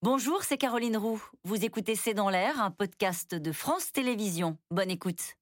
Bonjour, c'est Caroline Roux. Vous écoutez C'est dans l'air, un podcast de France Télévisions. Bonne écoute.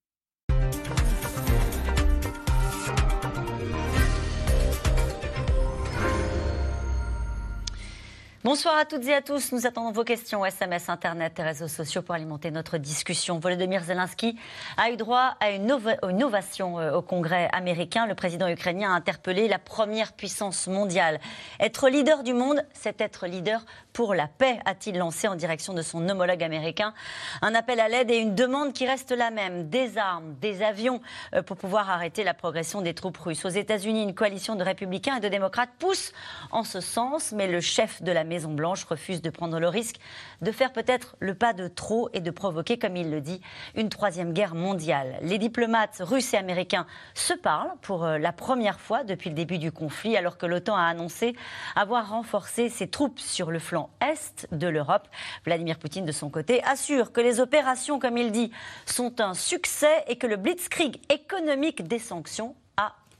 Bonsoir à toutes et à tous. Nous attendons vos questions SMS, Internet et réseaux sociaux pour alimenter notre discussion. Volodymyr Zelensky a eu droit à une, innovation euh, au Congrès américain. Le président ukrainien a interpellé la première puissance mondiale. Être leader du monde, c'est être leader pour la paix, a-t-il lancé en direction de son homologue américain. Un appel à l'aide et une demande qui reste la même. Des armes, des avions euh, pour pouvoir arrêter la progression des troupes russes. Aux États-Unis, une coalition de républicains et de démocrates pousse en ce sens, mais le chef de la Maison-Blanche refuse de prendre le risque de faire peut-être le pas de trop et de provoquer, comme il le dit, une troisième guerre mondiale. Les diplomates russes et américains se parlent pour euh, la première fois depuis le début du conflit, alors que l'OTAN a annoncé avoir renforcé ses troupes sur le flanc est de l'Europe. Vladimir Poutine, de son côté, assure que les opérations, comme il dit, sont un succès et que le blitzkrieg économique des sanctions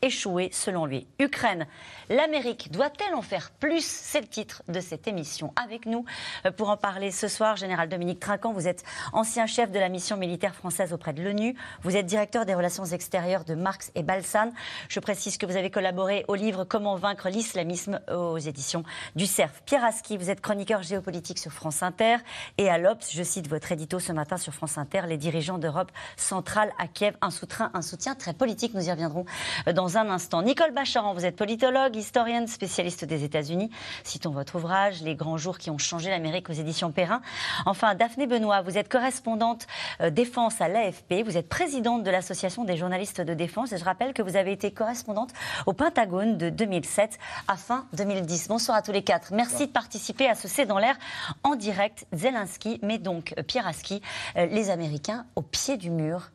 échoué selon lui. Ukraine, l'Amérique doit-elle en faire plus? C'est le titre de cette émission. Avec nous euh, pour en parler ce soir, Général Dominique Trinquant, vous êtes ancien chef de la mission militaire française auprès de l'ONU. Vous êtes directeur des relations extérieures de Marx et Balsan. Je précise que vous avez collaboré au livre Comment vaincre l'islamisme aux éditions du CERF. Pierre Aski, vous êtes chroniqueur géopolitique sur France Inter et à l'Obs, je cite votre édito ce matin sur France Inter, les dirigeants d'Europe centrale à Kiev, un soutien, un soutien très politique. Nous y reviendrons euh, dans un instant. Nicole Bacharan, vous êtes politologue, historienne, spécialiste des États-Unis. Citons votre ouvrage, Les grands jours qui ont changé l'Amérique aux éditions Perrin. Enfin, Daphné Benoît, vous êtes correspondante euh, défense à l'AFP. Vous êtes présidente de l'Association des journalistes de défense. Et je rappelle que vous avez été correspondante au Pentagone de 2007 à fin 2010. Bonsoir à tous les quatre. Merci de participer à ce C'est dans l'air en direct. Zelensky, mais donc euh, Pierre Aski, euh, les Américains au pied du mur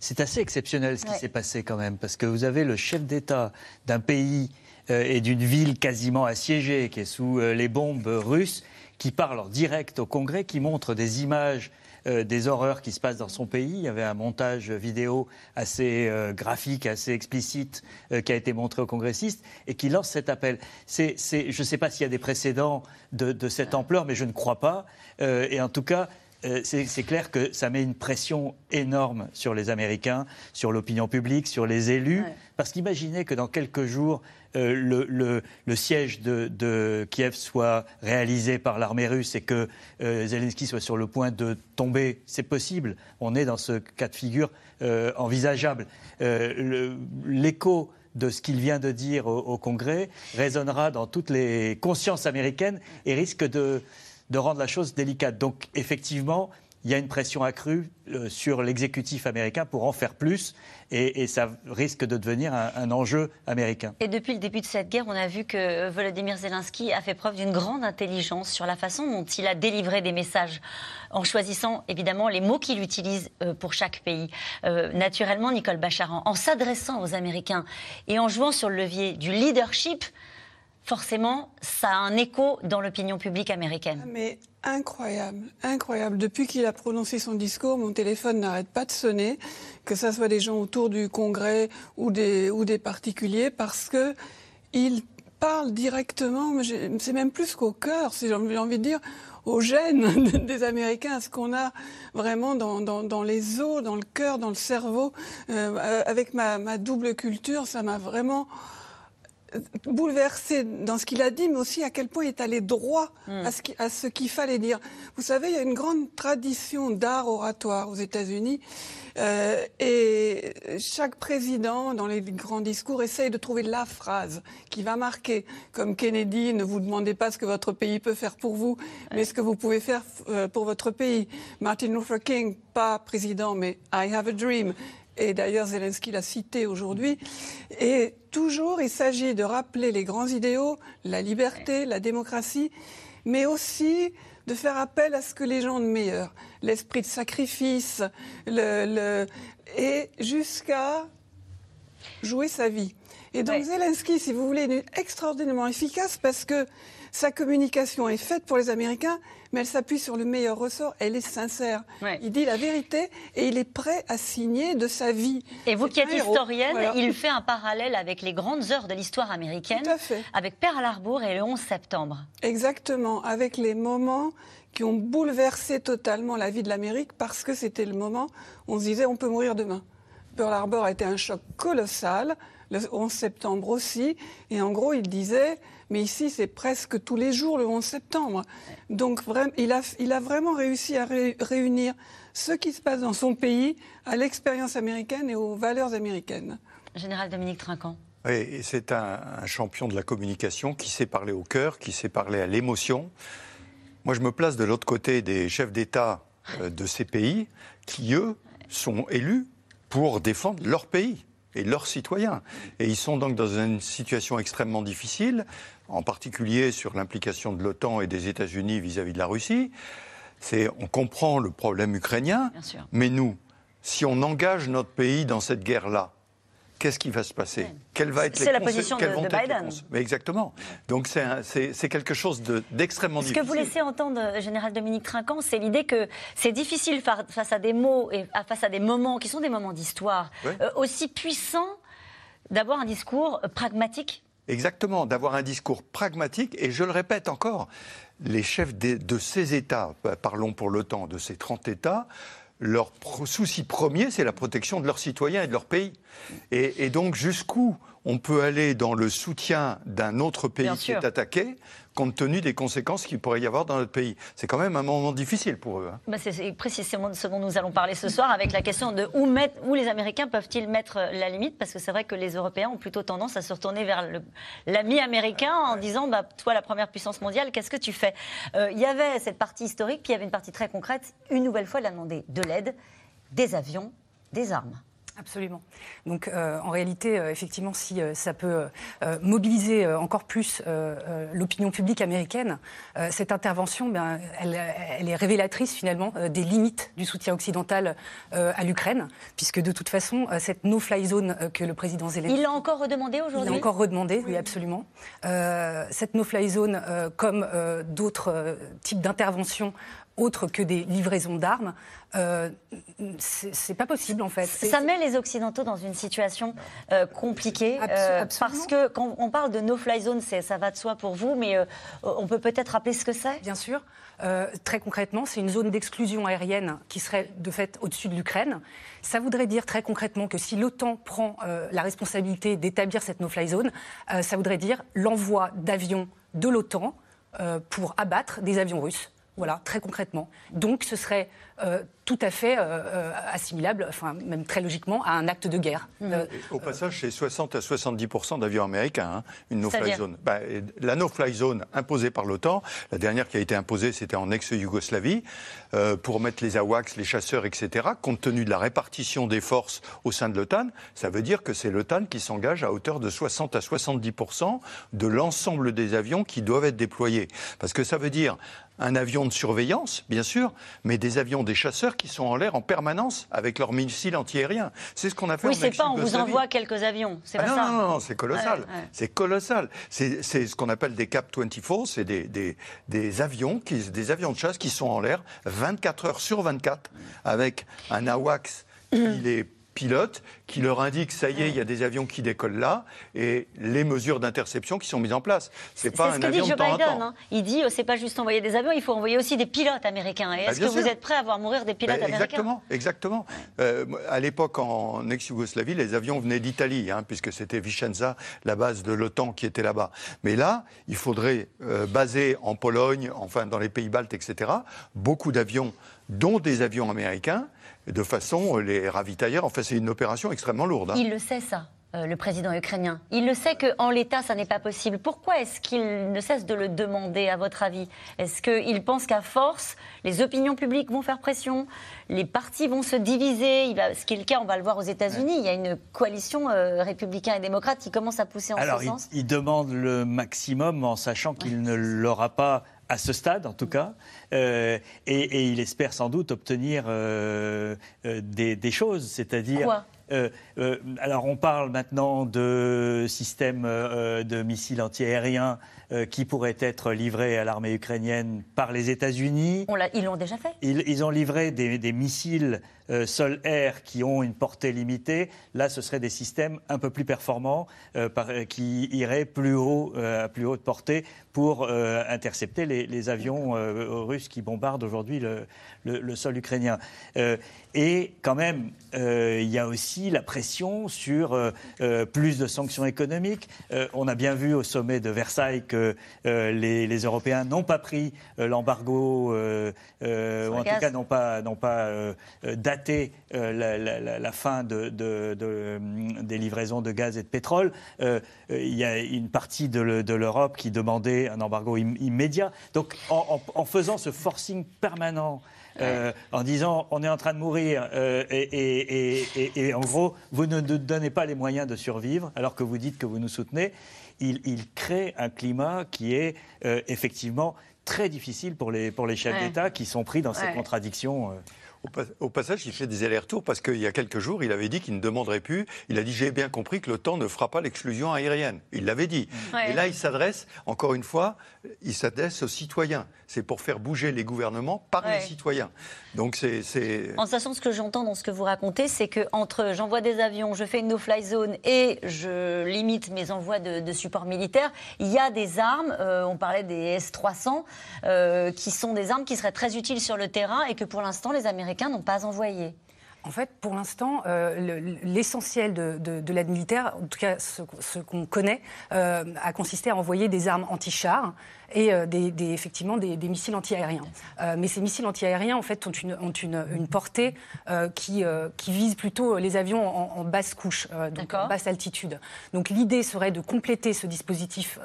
c'est assez exceptionnel ce qui s'est passé quand même, parce que vous avez le chef d'État d'un pays euh, et d'une ville quasiment assiégée, qui est sous euh, les bombes russes, qui parle en direct au Congrès, qui montre des images euh, des horreurs qui se passent dans son pays. Il y avait un montage vidéo assez graphique, assez explicite, qui a été montré aux congressistes et qui lance cet appel. je ne sais pas s'il y a des précédents de, de, cette ampleur, mais je ne crois pas. et en tout cas, euh, c'est clair que ça met une pression énorme sur les Américains, sur l'opinion publique, sur les élus. Parce qu'imaginez que dans quelques jours, euh, le, siège de, Kiev soit réalisé par l'armée russe et que euh, Zelensky soit sur le point de tomber. C'est possible. On est dans ce cas de figure envisageable. L'écho de ce qu'il vient de dire au, Congrès résonnera dans toutes les consciences américaines et risque de, de rendre la chose délicate. Donc effectivement, il y a une pression accrue euh, sur l'exécutif américain pour en faire plus et, ça risque de devenir un, enjeu américain. Et depuis le début de cette guerre, on a vu que Volodymyr Zelensky a fait preuve d'une grande intelligence sur la façon dont il a délivré des messages en choisissant évidemment les mots qu'il utilise euh, pour chaque pays. Euh, naturellement, Nicole Bacharan, en s'adressant aux Américains et en jouant sur le levier du leadership, forcément, ça a un écho dans l'opinion publique américaine. Ah, mais incroyable, incroyable. Depuis qu'il a prononcé son discours, mon téléphone n'arrête pas de sonner, que ce soit des gens autour du Congrès ou des, particuliers, parce que il parle directement, c'est même plus qu'au cœur, j'ai envie de dire, aux gènes des Américains, ce qu'on a vraiment dans, les os, dans le cœur, dans le cerveau. Euh, avec ma double culture, ça m'a vraiment bouleversé dans ce qu'il a dit, mais aussi à quel point il est allé droit hmm. à ce qu'il fallait dire. Vous savez, il y a une grande tradition d'art oratoire aux États-Unis. Euh, et chaque président, dans les grands discours, essaye de trouver la phrase qui va marquer. Comme Kennedy, ne vous demandez pas ce que votre pays peut faire pour vous, mais ce que vous pouvez faire euh, pour votre pays. Martin Luther King, pas président, mais I have a dream et d'ailleurs Zelensky l'a cité aujourd'hui. Et toujours, il s'agit de rappeler les grands idéaux, la liberté, la démocratie, mais aussi de faire appel à ce que les gens de meilleur, l'esprit de sacrifice, le, et jusqu'à jouer sa vie. Et donc Zelensky, si vous voulez, est extraordinairement efficace parce que sa communication est faite pour les Américains, mais elle s'appuie sur le meilleur ressort, elle est sincère. Il dit la vérité et il est prêt à signer de sa vie. Et vous qui êtes historienne, il fait un parallèle avec les grandes heures de l'histoire américaine, avec Pearl Harbor et le 11 septembre. Exactement, avec les moments qui ont bouleversé totalement la vie de l'Amérique parce que c'était le moment où on se disait on peut mourir demain. Pearl Harbor a été un choc colossal, le 11 septembre aussi, et en gros il disait mais ici c'est presque tous les jours le 11 septembre. Donc il, a, il a vraiment réussi à réunir ce qui se passe dans son pays à l'expérience américaine et aux valeurs américaines. Général Dominique Trinquant. Oui, c'est un, un champion de la communication qui sait parler au cœur, qui sait parler à l'émotion. Moi, je me place de l'autre côté des chefs d'État euh, de ces pays qui, eux, sont élus pour défendre leur pays et leurs citoyens. Et ils sont donc dans une situation extrêmement difficile, en particulier sur l'implication de l'OTAN et des États-Unis vis-à-vis de la Russie. C'est, on comprend le problème ukrainien, mais nous, si on engage notre pays dans cette guerre-là, qu'est-ce qui va se passer Quelle va être C'est la position de, Biden. Mais exactement. Donc c'est quelque chose d'extrêmement difficile. Ce que vous laissez entendre, euh, Général Dominique Trinquant, c'est l'idée que c'est difficile face à des mots et face à des moments qui sont des moments d'histoire euh, aussi puissants d'avoir un discours pragmatique. Exactement, d'avoir un discours pragmatique. Et je le répète encore, les chefs de ces États, parlons pour l'OTAN, de ces 30 États, leur souci premier, c'est la protection de leurs citoyens et de leur pays. Et, donc, jusqu'où on peut aller dans le soutien d'un autre pays qui est attaqué, compte tenu des conséquences qu'il pourrait y avoir dans notre pays. C'est quand même un moment difficile pour eux. Hein. Bah, c'est précisément de ce dont nous allons parler ce soir, avec la question de où, mettre, où les Américains peuvent-ils mettre la limite, parce que c'est vrai que les Européens ont plutôt tendance à se retourner vers l'ami américain en disant, bah, toi, la première puissance mondiale, qu'est-ce que tu fais? Euh, Il y avait cette partie historique, puis il y avait une partie très concrète. Une nouvelle fois, il a demandé de l'aide, des avions, des armes. Absolument. Donc euh, en réalité, euh, effectivement, si euh, ça peut mobiliser encore plus l'opinion publique américaine, cette intervention, ben, elle, elle, est révélatrice finalement des limites du soutien occidental à l'Ukraine, puisque de toute façon, cette no-fly zone que le président Zelensky... Il l'a encore redemandé aujourd'hui Il l'a encore redemandé, oui, absolument. cette no-fly zone, comme d'autres types d'interventions autre que des livraisons d'armes, euh, c'est pas possible en fait. Ça met les Occidentaux dans une situation euh, compliquée euh, parce que quand on parle de no-fly zone, ça va de soi pour vous, mais euh, on peut peut-être rappeler ce que c'est? Bien sûr. très concrètement, c'est une zone d'exclusion aérienne qui serait de fait au-dessus de l'Ukraine. Ça voudrait dire très concrètement que si l'OTAN prend la responsabilité d'établir cette no-fly zone, ça voudrait dire l'envoi d'avions de l'OTAN pour abattre des avions russes. Voilà, très concrètement. Donc ce serait euh, tout à fait euh, euh, assimilable, enfin même très logiquement, à un acte de guerre. Mmh. au passage, c'est 60 à 70 d'avions américains, hein, une no-fly zone. Bah, la no-fly zone imposée par l'OTAN, la dernière qui a été imposée, c'était en ex-Yougoslavie, pour mettre les AWACS, les chasseurs, etc. Compte tenu de la répartition des forces au sein de l'OTAN, ça veut dire que c'est l'OTAN qui s'engage à hauteur de 60 à 70 de l'ensemble des avions qui doivent être déployés. Parce que ça veut dire un avion de surveillance, bien sûr, mais des avions des chasseurs qui sont en l'air en permanence avec leurs missiles antiaériens. C'est ce qu'on a fait oui, c'est pas on vous envoie quelques avions, c'est ah pas non, ça. Non, non, c'est colossal. C'est colossal. C'est ce qu'on appelle des Cap 24, c'est des, des, des, avions qui, des avions de chasse qui sont en l'air 24 heures sur 24 avec un AWACS qui les pilotes qui leur indiquent ça y est, il y a des avions qui décollent là et les mesures d'interception qui sont mises en place. C'est pas un avion dit Joe Biden. Hein. Il dit oh, c'est pas juste envoyer des avions, il faut envoyer aussi des pilotes américains. Et bah, est-ce que vous êtes prêt à voir mourir des pilotes américains? Exactement, exactement. Euh, à l'époque en ex-Yougoslavie, les avions venaient d'Italie, hein, puisque c'était Vicenza, la base de l'OTAN qui était là-bas. Mais là, il faudrait euh, baser en Pologne, enfin dans les pays baltes, etc., beaucoup d'avions, dont des avions américains de façon les ravitailleurs. En fait, c'est une opération extrêmement lourde. Hein. Il le sait, ça. Euh, le président ukrainien. Il le sait qu'en l'état, ça n'est pas possible. Pourquoi est-ce qu'il ne cesse de le demander, à votre avis? Est-ce qu'il pense qu'à force, les opinions publiques vont faire pression, les partis vont se diviser? Il va, Ce qui est le cas, on va le voir aux États-Unis. Il y a une coalition euh, républicain et démocrate qui commence à pousser en ce sens. Il, il demande le maximum en sachant qu'il ne l'aura pas à ce stade en tout cas, euh, et, il espère sans doute obtenir euh, euh, des, choses, c'est-à-dire alors on parle maintenant de systèmes de missiles antiaériens qui pourraient être livrés à l'armée ukrainienne par les États-Unis. Ils l'ont déjà fait ils, ont livré des, des missiles euh, sol-air qui ont une portée limitée. Là, ce seraient des systèmes un peu plus performants euh, euh, qui iraient plus haut, à plus haute portée pour intercepter les, avions russes qui bombardent aujourd'hui le, sol ukrainien. et quand même, il y a aussi la pression sur plus de sanctions économiques. on a bien vu au sommet de Versailles que les, Européens n'ont pas pris l'embargo, ou en tout cas n'ont pas, n'ont pas euh, la, fin de, des livraisons de gaz et de pétrole. Euh, il y a une partie de l'Europe qui demandait un embargo immédiat. Donc en, faisant ce forcing permanent, euh, en disant on est en train de mourir et, en gros vous ne nous donnez pas les moyens de survivre alors que vous dites que vous nous soutenez, il, crée un climat qui est effectivement très difficile pour les, pour les chefs d'État qui sont pris dans ces contradictions. Au, passage, il fait des allers-retours parce qu'il y a quelques jours, il avait dit qu'il ne demanderait plus. Il a dit J'ai bien compris que l'OTAN ne fera pas l'exclusion aérienne. Il l'avait dit. Et là, il s'adresse, encore une fois, il s'adresse aux citoyens. C'est pour faire bouger les gouvernements par les citoyens. Donc, c'est. En sachant ce que j'entends dans ce que vous racontez, c'est que entre j'envoie des avions, je fais une no-fly zone et je limite mes envois de, support militaire, il y a des armes, euh, on parlait des S-300, euh, qui sont des armes qui seraient très utiles sur le terrain et que pour l'instant, les Américains en fait, pour l'instant, euh, l'essentiel de, l'aide militaire, en tout cas ce, qu'on connaît, euh, a consisté à envoyer des armes anti-chars et euh, des, effectivement des, missiles antiaériens. Euh, mais ces missiles antiaériens, en fait, ont une, ont une, portée euh, qui, qui vise plutôt les avions en, basse couche, donc en basse altitude. Donc l'idée serait de compléter ce dispositif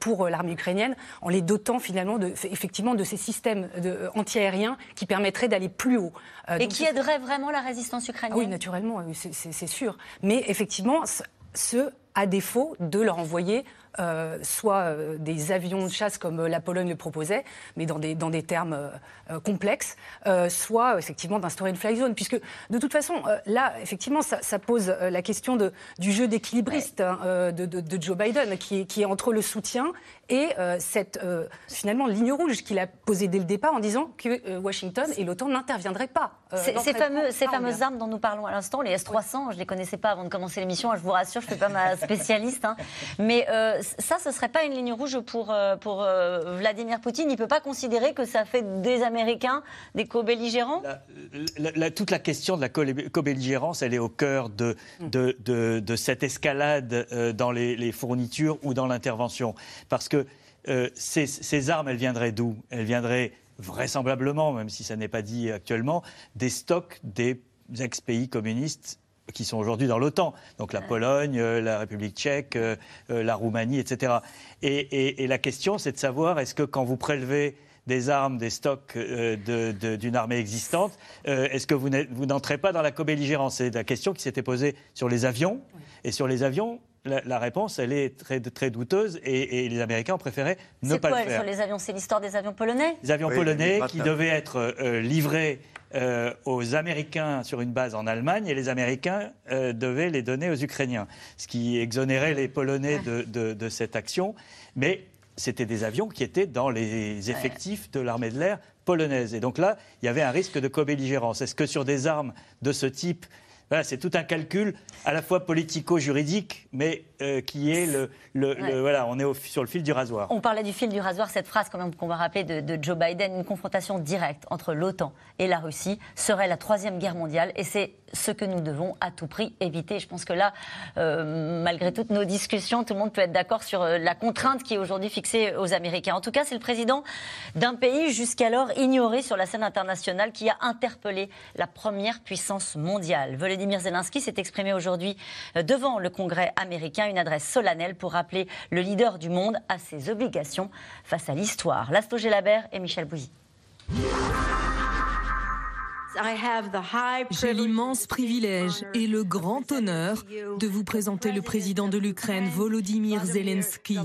pour l'armée ukrainienne en les dotant finalement de, effectivement de ces systèmes antiaériens qui permettraient d'aller plus haut. et qui aideraient vraiment la résistance ukrainienne Oui, naturellement, c'est sûr. Mais effectivement, ce à défaut de leur envoyer euh, soit euh, des avions de chasse comme euh, la Pologne le proposait, mais dans des, dans des termes complexes, soit effectivement d'instaurer une fly zone. Puisque de toute façon, là, effectivement, ça, pose la question de, du jeu d'équilibriste hein, de, de, Joe Biden, qui est, qui est entre le soutien et cette finalement ligne rouge qu'il a posée dès le départ en disant que Washington et l'OTAN n'interviendraient pas. ces, fameux, ces fameuses armes dont nous parlons à l'instant, les S-300, je ne les connaissais pas avant de commencer l'émission, hein, je vous rassure, je ne fais pas ma spécialiste, hein. mais ça, ce ne serait pas une ligne rouge pour, euh, pour euh, Vladimir Poutine. Il ne peut pas considérer que ça fait des Américains des co-belligérants? Toute la question de la co-belligérance, elle est au cœur de, de, de, cette escalade euh, dans les, fournitures ou dans l'intervention. Parce que ces, ces armes, elles viendraient d'où? Elles viendraient vraisemblablement, même si ça n'est pas dit actuellement, des stocks des ex-pays communistes qui sont aujourd'hui dans l'OTAN, donc la Pologne, euh, la République tchèque, euh, euh, la Roumanie, etc. Et, la question, c'est de savoir, est-ce que quand vous prélevez des armes, des stocks d'une armée existante, est-ce que vous n'entrez pas dans la co-belligérance? C'est la question qui s'était posée sur les avions. Et sur les avions, la, réponse, elle est très, très douteuse et, les Américains ont préféré ne pas le faire. Sur les avions, c'est l'histoire des avions polonais? Les avions polonais qui devaient être livrés euh, aux Américains sur une base en Allemagne et les Américains euh, devaient les donner aux Ukrainiens, ce qui exonérait les Polonais de, cette action. Mais c'était des avions qui étaient dans les effectifs de l'armée de l'air polonaise. Et donc là, il y avait un risque de co-belligérance. Est-ce que sur des armes de ce type, c'est tout un calcul à la fois politico-juridique, mais euh, qui est le, voilà, on est sur le fil du rasoir. On parlait du fil du rasoir, cette phrase quand même qu'on va rappeler de, Joe Biden, une confrontation directe entre l'OTAN et la Russie serait la troisième guerre mondiale, et c'est ce que nous devons à tout prix éviter. Je pense que là, euh, malgré toutes nos discussions, tout le monde peut être d'accord sur euh, la contrainte qui est aujourd'hui fixée aux Américains. En tout cas, c'est le président d'un pays jusqu'alors ignoré sur la scène internationale qui a interpellé la première puissance mondiale. Volodymyr Zelensky s'est exprimé aujourd'hui devant le Congrès américain, une adresse solennelle pour rappeler le leader du monde à ses obligations face à l'histoire. Lasto Gelabert et Michel Bouzy. J'ai l'immense privilège et le grand honneur de vous présenter le président de l'Ukraine, Volodymyr Zelensky.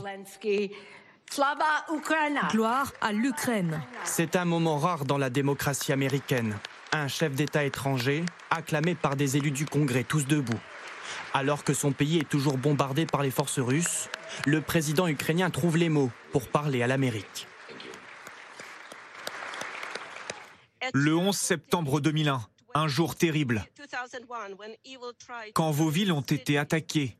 Gloire à l'Ukraine. C'est un moment rare dans la démocratie américaine. Un chef d'État étranger, acclamé par des élus du Congrès, tous debout. Alors que son pays est toujours bombardé par les forces russes, le président ukrainien trouve les mots pour parler à l'Amérique. Le 11 septembre 2001, un jour terrible. Quand vos villes ont été attaquées,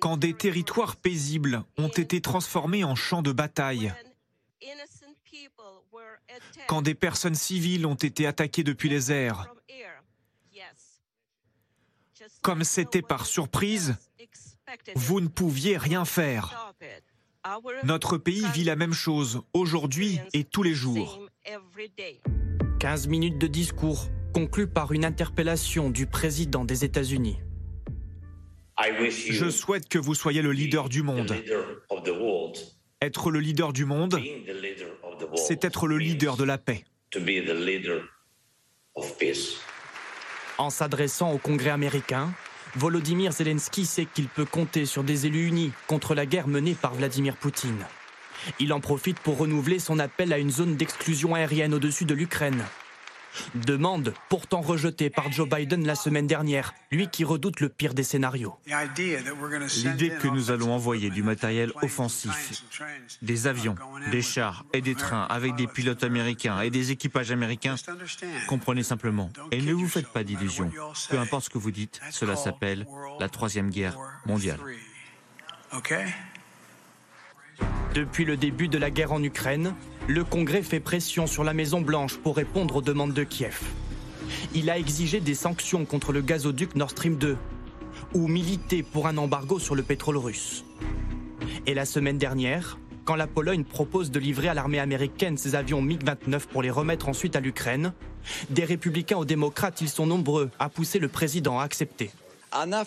quand des territoires paisibles ont été transformés en champs de bataille, quand des personnes civiles ont été attaquées depuis les airs, comme c'était par surprise, vous ne pouviez rien faire. Notre pays vit la même chose aujourd'hui et tous les jours. 15 minutes de discours conclus par une interpellation du président des États-Unis. Je souhaite que vous soyez le leader du monde. Être le leader du monde, c'est être le leader de la paix. En s'adressant au Congrès américain, Volodymyr Zelensky sait qu'il peut compter sur des élus unis contre la guerre menée par Vladimir Poutine. Il en profite pour renouveler son appel à une zone d'exclusion aérienne au-dessus de l'Ukraine. Demande pourtant rejetée par Joe Biden la semaine dernière, lui qui redoute le pire des scénarios. L'idée que nous allons envoyer du matériel offensif, des avions, des chars et des trains avec des pilotes américains et des équipages américains, comprenez simplement. Et ne vous faites pas d'illusions. Peu importe ce que vous dites, cela s'appelle la Troisième Guerre mondiale. Depuis le début de la guerre en Ukraine, le Congrès fait pression sur la Maison-Blanche pour répondre aux demandes de Kiev. Il a exigé des sanctions contre le gazoduc Nord Stream 2 ou milité pour un embargo sur le pétrole russe. Et la semaine dernière, quand la Pologne propose de livrer à l'armée américaine ses avions MiG-29 pour les remettre ensuite à l'Ukraine, des républicains aux démocrates, ils sont nombreux à pousser le président à accepter.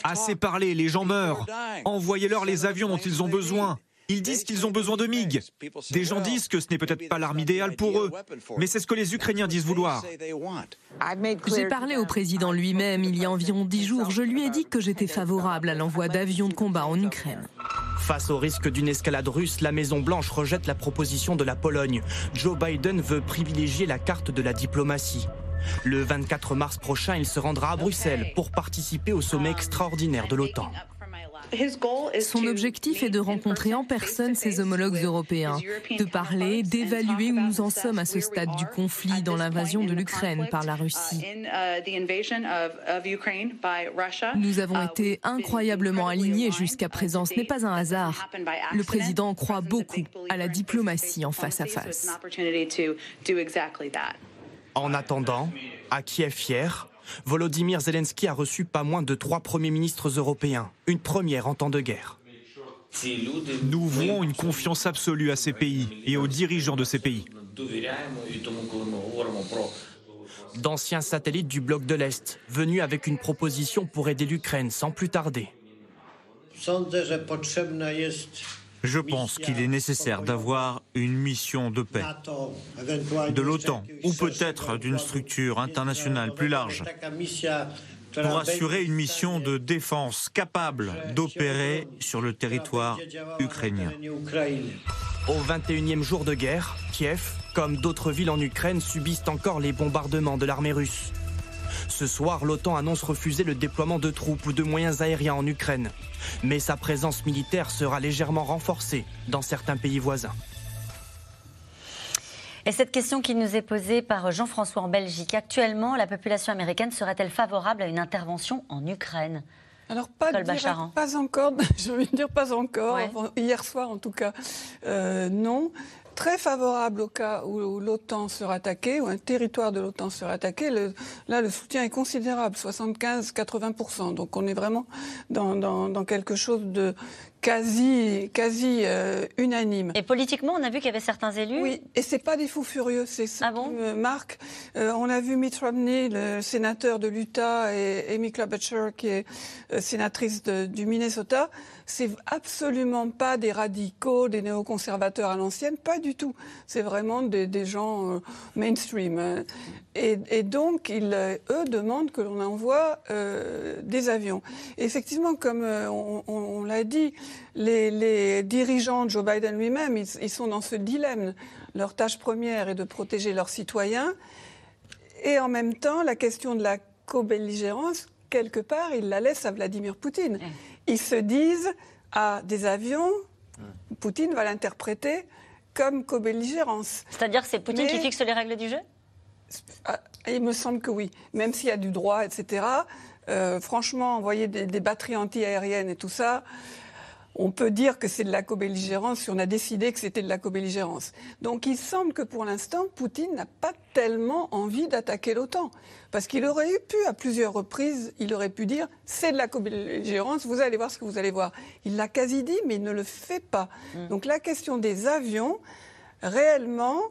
Assez parlé, les gens meurent. Envoyez-leur les avions dont ils ont besoin. Ils disent qu'ils ont besoin de MiG. Des gens disent que ce n'est peut-être pas l'arme idéale pour eux, mais c'est ce que les Ukrainiens disent vouloir. J'ai parlé au président lui-même il y a environ dix jours. Je lui ai dit que j'étais favorable à l'envoi d'avions de combat en Ukraine. Face au risque d'une escalade russe, la Maison-Blanche rejette la proposition de la Pologne. Joe Biden veut privilégier la carte de la diplomatie. Le 24 mars prochain, il se rendra à Bruxelles pour participer au sommet extraordinaire de l'OTAN. Son objectif est de rencontrer en personne ses homologues européens, de parler, d'évaluer où nous en sommes à ce stade du conflit dans l'invasion de l'Ukraine par la Russie. Nous avons été incroyablement alignés jusqu'à présent. Ce n'est pas un hasard. Le président croit beaucoup à la diplomatie en face à face. En attendant, à Kiev hier, Volodymyr Zelensky a reçu pas moins de trois premiers ministres européens, une première en temps de guerre. Nous vouons une confiance absolue à ces pays et aux dirigeants de ces pays. D'anciens satellites du bloc de l'Est, venus avec une proposition pour aider l'Ukraine sans plus tarder. Je pense qu'il est nécessaire d'avoir une mission de paix de l'OTAN ou peut-être d'une structure internationale plus large pour assurer une mission de défense capable d'opérer sur le territoire ukrainien. Au 21e jour de guerre, Kiev, comme d'autres villes en Ukraine, subissent encore les bombardements de l'armée russe. Ce soir, l'OTAN annonce refuser le déploiement de troupes ou de moyens aériens en Ukraine. Mais sa présence militaire sera légèrement renforcée dans certains pays voisins. Et cette question qui nous est posée par Jean-François en Belgique, actuellement, la population américaine serait-elle favorable à une intervention en Ukraine? Alors pas, pas encore, je veux dire pas encore, hier soir en tout cas, euh, non très favorable au cas où, l'OTAN sera attaqué, ou un territoire de l'OTAN sera attaqué. là, le soutien est considérable, 75-80%. Donc on est vraiment dans, dans, quelque chose de quasi, quasi euh, unanime. Et politiquement, on a vu qu'il y avait certains élus. Oui, et c'est pas des fous furieux, c'est ça ah bon qui me marque. Euh, on a vu Mitt Romney, le sénateur de l'Utah, et Amy Klobuchar, qui est euh, sénatrice du Minnesota. C'est absolument pas des radicaux, des néoconservateurs à l'ancienne, pas du tout. C'est vraiment des, gens mainstream. Hein. Et, donc, ils, eux demandent que l'on envoie des avions. Effectivement, comme on, l'a dit, les, dirigeants de Joe Biden lui-même, ils, sont dans ce dilemme. Leur tâche première est de protéger leurs citoyens. Et en même temps, la question de la co-belligérance, quelque part, ils la laissent à Vladimir Poutine. Ils se disent, à des avions, Poutine va l'interpréter comme co-belligérance. C'est-à-dire c'est Poutine qui fixe les règles du jeu? Ah, Il me semble que oui, même s'il y a du droit, etc. Euh, franchement, envoyer des, des batteries anti-aériennes et tout ça, on peut dire que c'est de la co-belligérance si on a décidé que c'était de la co-belligérance. Donc il semble que pour l'instant, Poutine n'a pas tellement envie d'attaquer l'OTAN. Parce qu'il aurait eu pu, à plusieurs reprises, il aurait pu dire c'est de la co-belligérance, vous allez voir ce que vous allez voir. Il l'a quasi dit, mais il ne le fait pas. Mm. Donc la question des avions, réellement,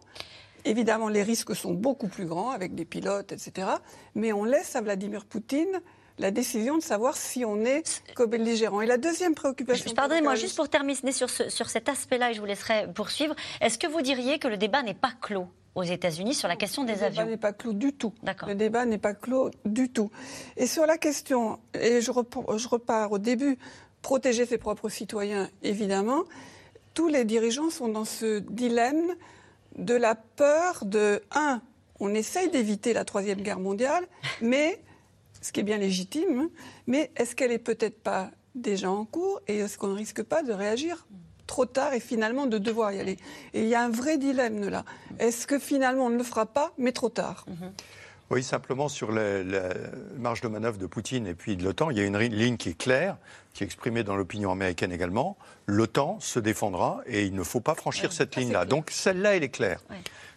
évidemment, les risques sont beaucoup plus grands avec des pilotes, etc. Mais on laisse à Vladimir Poutine la décision de savoir si on est co-belligérant. Et la deuxième préoccupation... Pardonnez-moi, juste pour terminer sur, sur cet aspect-là, et je vous laisserai poursuivre, est-ce que vous diriez que le débat n'est pas clos aux États-Unis sur la question des avions. Le débat n'est pas clos du tout. Le débat n'est pas clos du tout. Et sur la question, et je, je repars au début, protéger ses propres citoyens, évidemment, tous les dirigeants sont dans ce dilemme de la peur de, un, on essaye d'éviter la Troisième Guerre mondiale, mais ce qui est bien légitime, mais est-ce qu'elle est peut-être pas déjà en cours et est-ce qu'on ne risque pas de réagir trop tard et finalement de devoir y aller? Et il y a un vrai dilemme là. Est-ce que finalement on ne le fera pas, mais trop tard? Mm-hmm. Oui, simplement sur la, marge de manœuvre de Poutine et puis de l'OTAN, il y a une ligne qui est claire, qui est exprimée dans l'opinion américaine également. L'OTAN se défendra et il ne faut pas franchir cette ligne-là. Donc celle-là, elle est claire.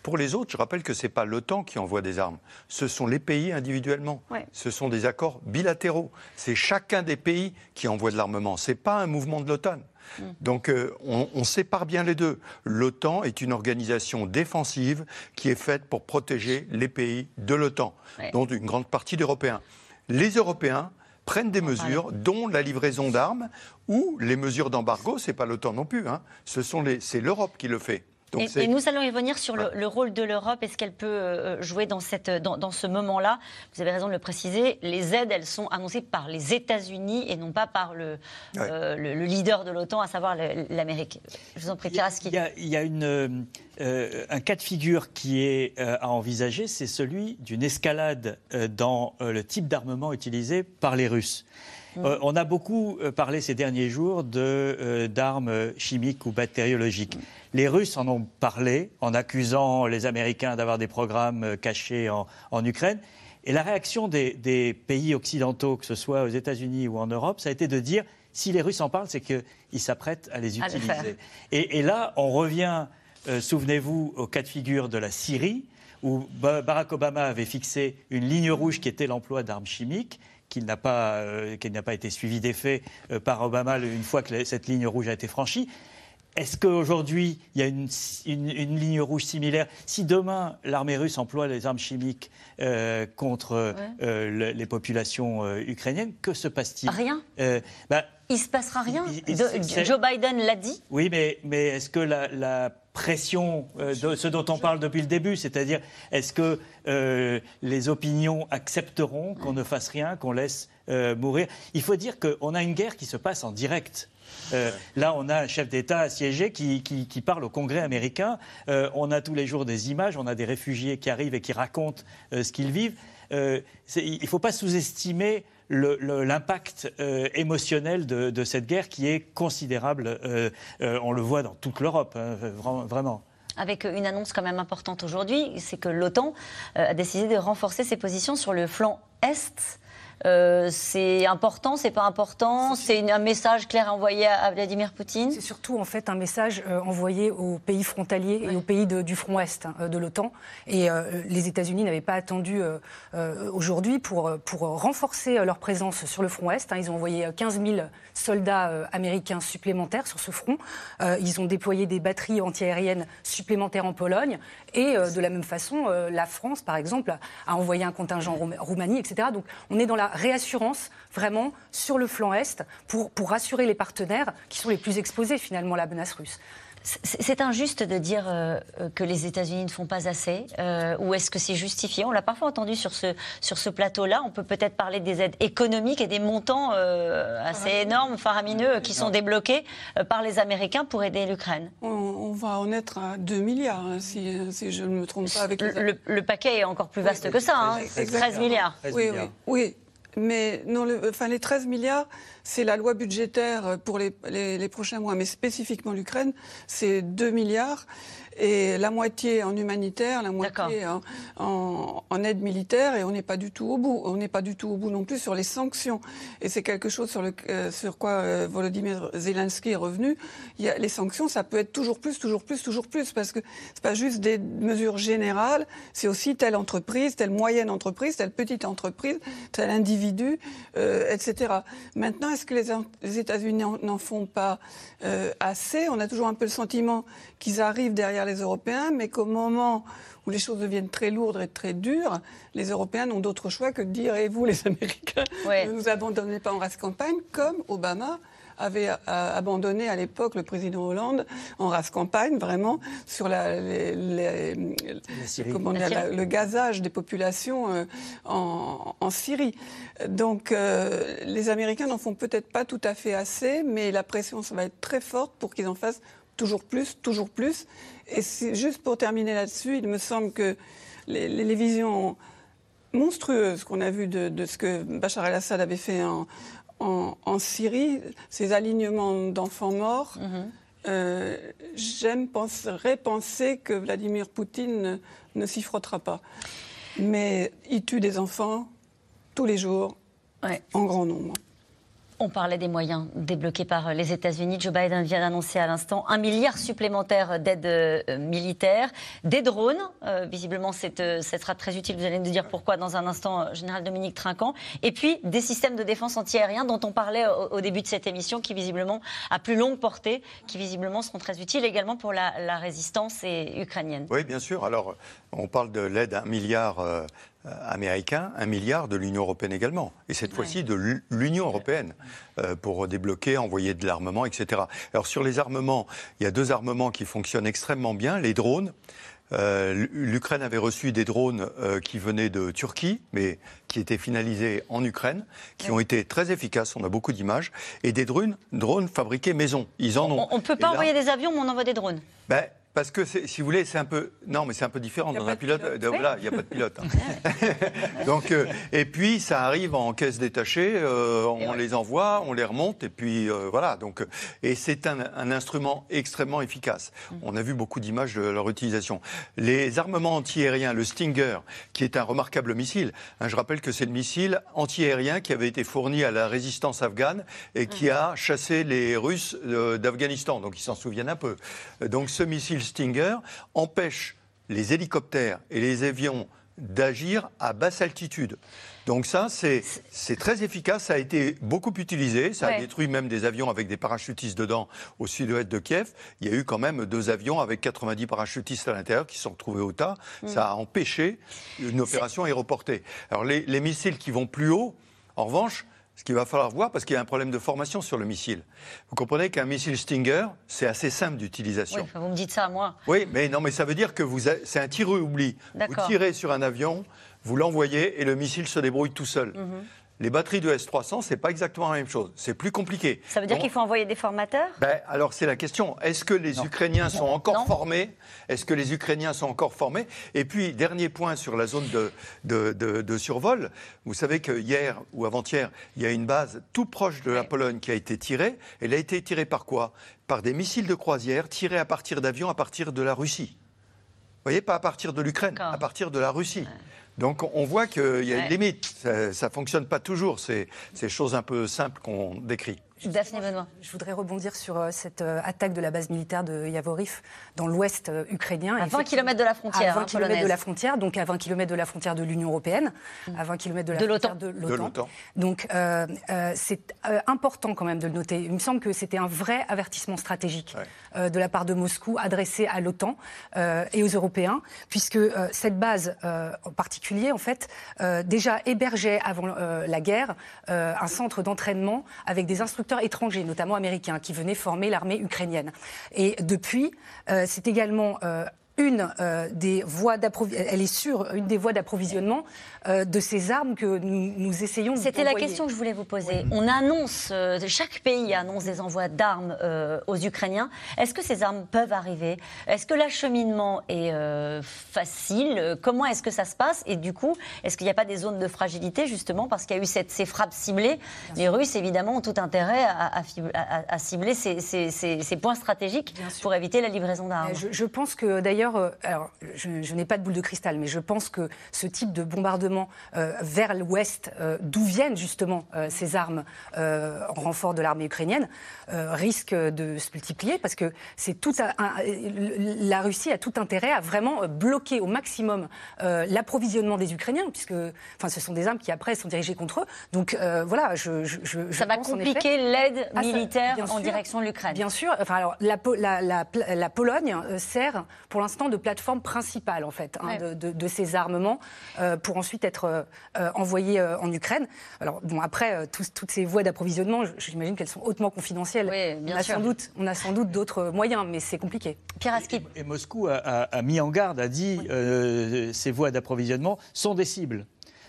Pour les autres, je rappelle que ce n'est pas l'OTAN qui envoie des armes, ce sont les pays individuellement. Ce sont des accords bilatéraux. C'est chacun des pays qui envoie de l'armement. Ce n'est pas un mouvement de l'OTAN. Mm. Donc euh, on, sépare bien les deux. L'OTAN est une organisation défensive qui est faite pour protéger les pays de l'OTAN, dont une grande partie d'Européens. Les Européens prennent des mesures, dont la livraison d'armes ou les mesures d'embargo. C'est pas l'OTAN non plus. Hein. c'est l'Europe qui le fait et, nous allons y revenir sur le, rôle de l'Europe et ce qu'elle peut euh, jouer dans, cette, dans, ce moment-là. Vous avez raison de le préciser, les aides, elles sont annoncées par les États-Unis et non pas par le, euh, le, leader de l'OTAN, à savoir l'Amérique. Je vous en prie, Il y a, il y a une, euh, un cas de figure qui est à envisager, c'est celui d'une escalade dans le type d'armement utilisé par les Russes. Euh, on a beaucoup euh, parlé ces derniers jours euh, d'armes chimiques ou bactériologiques. Les Russes en ont parlé en accusant les Américains d'avoir des programmes cachés en, Ukraine. Et la réaction des, pays occidentaux, que ce soit aux États-Unis ou en Europe, ça a été de dire si les Russes en parlent, c'est qu'ils s'apprêtent à les utiliser. et, là, on revient, souvenez-vous, au cas de figure de la Syrie, où Barack Obama avait fixé une ligne rouge qui était l'emploi d'armes chimiques qu'il n'a pas, euh, n'a pas été suivi d'effet euh, par Obama une fois que cette ligne rouge a été franchie. Est-ce qu'aujourd'hui, il y a une, une, ligne rouge similaire? Si demain, l'armée russe emploie les armes chimiques euh, contre les populations ukrainiennes, que se passe-t-il? Rien. Bah, il ne se passera rien. Joe Biden l'a dit. Oui, mais, mais est-ce que la, pression euh, de ce dont on parle depuis le début, c'est-à-dire est-ce que euh, les opinions accepteront qu'on ne fasse rien, qu'on laisse euh, mourir? Il faut dire qu'on a une guerre qui se passe en direct. là, on a un chef d'État assiégé qui, qui, parle au Congrès américain. on a tous les jours des images, on a des réfugiés qui arrivent et qui racontent ce qu'ils vivent. il ne faut pas sous-estimer l'impact euh, émotionnel de, cette guerre qui est considérable. Euh, euh, on le voit dans toute l'Europe, hein, vraiment avec une annonce quand même importante aujourd'hui, c'est que l'OTAN a décidé de renforcer ses positions sur le flanc Est euh, c'est important, c'est pas important? C'est un message clair envoyé à, Vladimir Poutine? C'est surtout en fait un message euh, envoyé aux pays frontaliers et aux pays du front Est hein, de l'OTAN. Et euh, les États-Unis n'avaient pas attendu aujourd'hui pour, pour renforcer leur présence sur le front Est. Hein. Ils ont envoyé 15 000 soldats américains supplémentaires sur ce front. ils ont déployé des batteries antiaériennes supplémentaires en Pologne. Et de la même façon, la France, par exemple, a envoyé un contingent en Roumanie, etc. Donc on est dans la réassurance vraiment sur le flanc Est pour, pour rassurer les partenaires qui sont les plus exposés finalement à la menace russe. C'est injuste de dire euh, que les États-Unis ne font pas assez, euh, ou est-ce que c'est justifié? On l'a parfois entendu sur ce, sur ce plateau-là. On peut peut-être parler des aides économiques et des montants euh, assez énormes, faramineux, qui sont débloqués par les Américains pour aider l'Ukraine. On, va en être à 2 milliards, hein, si, si, je ne me trompe pas. Avec le, paquet est encore plus vaste que ça, hein, 13 milliards. Oui, oui, oui. Mais non, enfin, les 13 milliards, c'est la loi budgétaire pour les, les prochains mois. Mais spécifiquement l'Ukraine, c'est 2 milliards et la moitié en humanitaire, la moitié en, aide militaire, et on n'est pas du tout au bout. On n'est pas du tout au bout non plus sur les sanctions. Et c'est quelque chose sur, le, euh, sur quoi euh, Volodymyr Zelensky est revenu. Il y a, les sanctions, ça peut être toujours plus, toujours plus, toujours plus, parce que c'est pas juste des mesures générales, c'est aussi telle entreprise, telle moyenne entreprise, telle petite entreprise, tel individu, euh, etc. Maintenant, est-ce que les, les États-Unis n'en font pas assez? On a toujours un peu le sentiment qu'ils arrivent derrière les Européens, mais qu'au moment où les choses deviennent très lourdes et très dures, les Européens n'ont d'autre choix que de dire Et vous, les Américains, ne nous abandonnez pas en race campagne, comme Obama avait abandonné à l'époque le président Hollande en race campagne, vraiment, sur la, le gazage des populations euh, en, Syrie. Donc, euh, les Américains n'en font peut-être pas tout à fait assez, mais la pression ça va être très forte pour qu'ils en fassent toujours plus, toujours plus. Et juste pour terminer là-dessus, il me semble que les, visions monstrueuses qu'on a vues de, ce que Bachar el-Assad avait fait en, Syrie, ces alignements d'enfants morts, mhm. euh, j'aime penser, que Vladimir Poutine ne, s'y frottera pas. Mais il tue des enfants tous les jours, en grand nombre. On parlait des moyens débloqués par les États-Unis. Joe Biden vient d'annoncer à l'instant un milliard supplémentaire d'aide euh, militaire, des drones. Euh, visiblement, euh, ça sera très utile. Vous allez nous dire pourquoi dans un instant, général Dominique Trinquant. Et puis des systèmes de défense antiaérien dont on parlait au, début de cette émission, qui visiblement à plus longue portée, qui visiblement seront très utiles également pour la, résistance ukrainienne. Oui, bien sûr. Alors, on parle de l'aide à un milliard. Euh, américain, un milliard de l'Union européenne également. Et cette fois-ci de l'Union européenne euh, pour débloquer, envoyer de l'armement, etc. Alors sur les armements, il y a deux armements qui fonctionnent extrêmement bien. Les drones. Euh, L'Ukraine avait reçu des drones qui venaient de Turquie, mais qui étaient finalisés en Ukraine, qui ont été très efficaces. On a beaucoup d'images. Et des drones, drones fabriqués maison. Ils en ont. On ne peut pas envoyer des avions, mais on envoie des drones. Ben, parce que si vous voulez, c'est un peu non, mais c'est un peu différent dans un pilote. voilà, il n'y a pas de pilote. Hein. Donc euh, et puis ça arrive en caisse détachée, euh, on les envoie, on les remonte et puis euh, voilà. Donc et c'est un, instrument extrêmement efficace. Mm. On a vu beaucoup d'images de leur utilisation. Les armements antiaériens, le Stinger, qui est un remarquable missile. Hein, je rappelle que c'est le missile antiaérien qui avait été fourni à la résistance afghane et qui mm. a chassé les Russes d'Afghanistan. Donc ils s'en souviennent un peu. Donc ce missile Stinger empêche les hélicoptères et les avions d'agir à basse altitude. Donc ça, c'est très efficace, ça a été beaucoup utilisé, ça a détruit même des avions avec des parachutistes dedans au sud-ouest de Kiev. Il y a eu quand même deux avions avec 90 parachutistes à l'intérieur qui sont retrouvés au tas. Mm. Ça a empêché une opération aéroportée. Alors les, les missiles qui vont plus haut, en revanche, ce qu'il va falloir voir, parce qu'il y a un problème de formation sur le missile. Vous comprenez qu'un missile Stinger, c'est assez simple d'utilisation. Oui, vous me dites ça à moi. Oui, mais non, mais ça veut dire que vous c'est un tireur oubli. Vous tirez sur un avion, vous l'envoyez et le missile se débrouille tout seul. Mhm. Les batteries de S300, c'est pas exactement la même chose. C'est plus compliqué. Ça veut dire qu'il faut envoyer des formateurs? Ben, Alors c'est la question. Est-ce que les Ukrainiens sont encore formés? Est-ce que les Ukrainiens sont encore formés? Et puis dernier point sur la zone de, de, survol. Vous savez que hier ou avant-hier, il y a une base tout proche de la Pologne qui a été tirée. Elle a été tirée par quoi? Par des missiles de croisière tirés à partir d'avions à partir de la Russie. Vous voyez, pas à partir de l'Ukraine, à partir de la Russie. Donc on voit qu'il y a une limite. Ça ne fonctionne pas toujours, ces, ces choses un peu simples qu'on décrit. Je voudrais rebondir sur euh, cette euh, attaque de la base militaire de Yavorif dans l'ouest euh, ukrainien. À 20 km de la frontière. À 20 km de la frontière, donc à 20 km de la frontière de l'Union européenne, à 20 km de la frontière de l'OTAN. Donc c'est important quand même de le noter. Il me semble que c'était un vrai avertissement stratégique de la part de Moscou adressé à l'OTAN et aux Européens, puisque cette base en particulier, en fait, déjà hébergeait avant la guerre un centre d'entraînement avec des instructeurs étrangers, notamment américains, qui venaient former l'armée ukrainienne. Et depuis, c'est également une euh, des voies elle est sur une des voies d'approvisionnement euh, de ces armes que nous, nous essayons C'était la question que je voulais vous poser. On annonce, euh, chaque pays annonce des envois d'armes aux Ukrainiens. Est-ce que ces armes peuvent arriver? Est-ce que l'acheminement est facile? Comment est-ce que ça se passe? Et du coup, est-ce qu'il n'y a pas des zones de fragilité justement parce qu'il y a eu cette, ces frappes ciblées? Les Russes, évidemment, ont tout intérêt à, à, cibler ces, ces, ces, points stratégiques pour éviter la livraison d'armes. Je, je pense que d'ailleurs euh, alors, je, n'ai pas de boule de cristal, mais je pense que ce type de bombardement euh, vers l'ouest, euh, d'où viennent justement ces armes en renfort de l'armée ukrainienne, risque de se multiplier parce que c'est tout la Russie a tout intérêt à vraiment bloquer au maximum l'approvisionnement des Ukrainiens, puisque enfin, ce sont des armes qui après sont dirigées contre eux. Donc voilà, je, je, ça va compliquer l'aide ah, militaire en direction de l'Ukraine. Bien sûr. Enfin, alors, la, la, la Pologne sert pour l'instant de plateforme principale, en fait, hein, de, ces armements euh, pour ensuite être euh, euh, envoyés en Ukraine. Alors, bon, après, toutes ces voies d'approvisionnement, j'imagine qu'elles sont hautement confidentielles. bien on, a Sans doute, on a sans doute d'autres moyens, mais c'est compliqué. Et, Moscou a, mis en garde, a dit ces voies d'approvisionnement sont des cibles.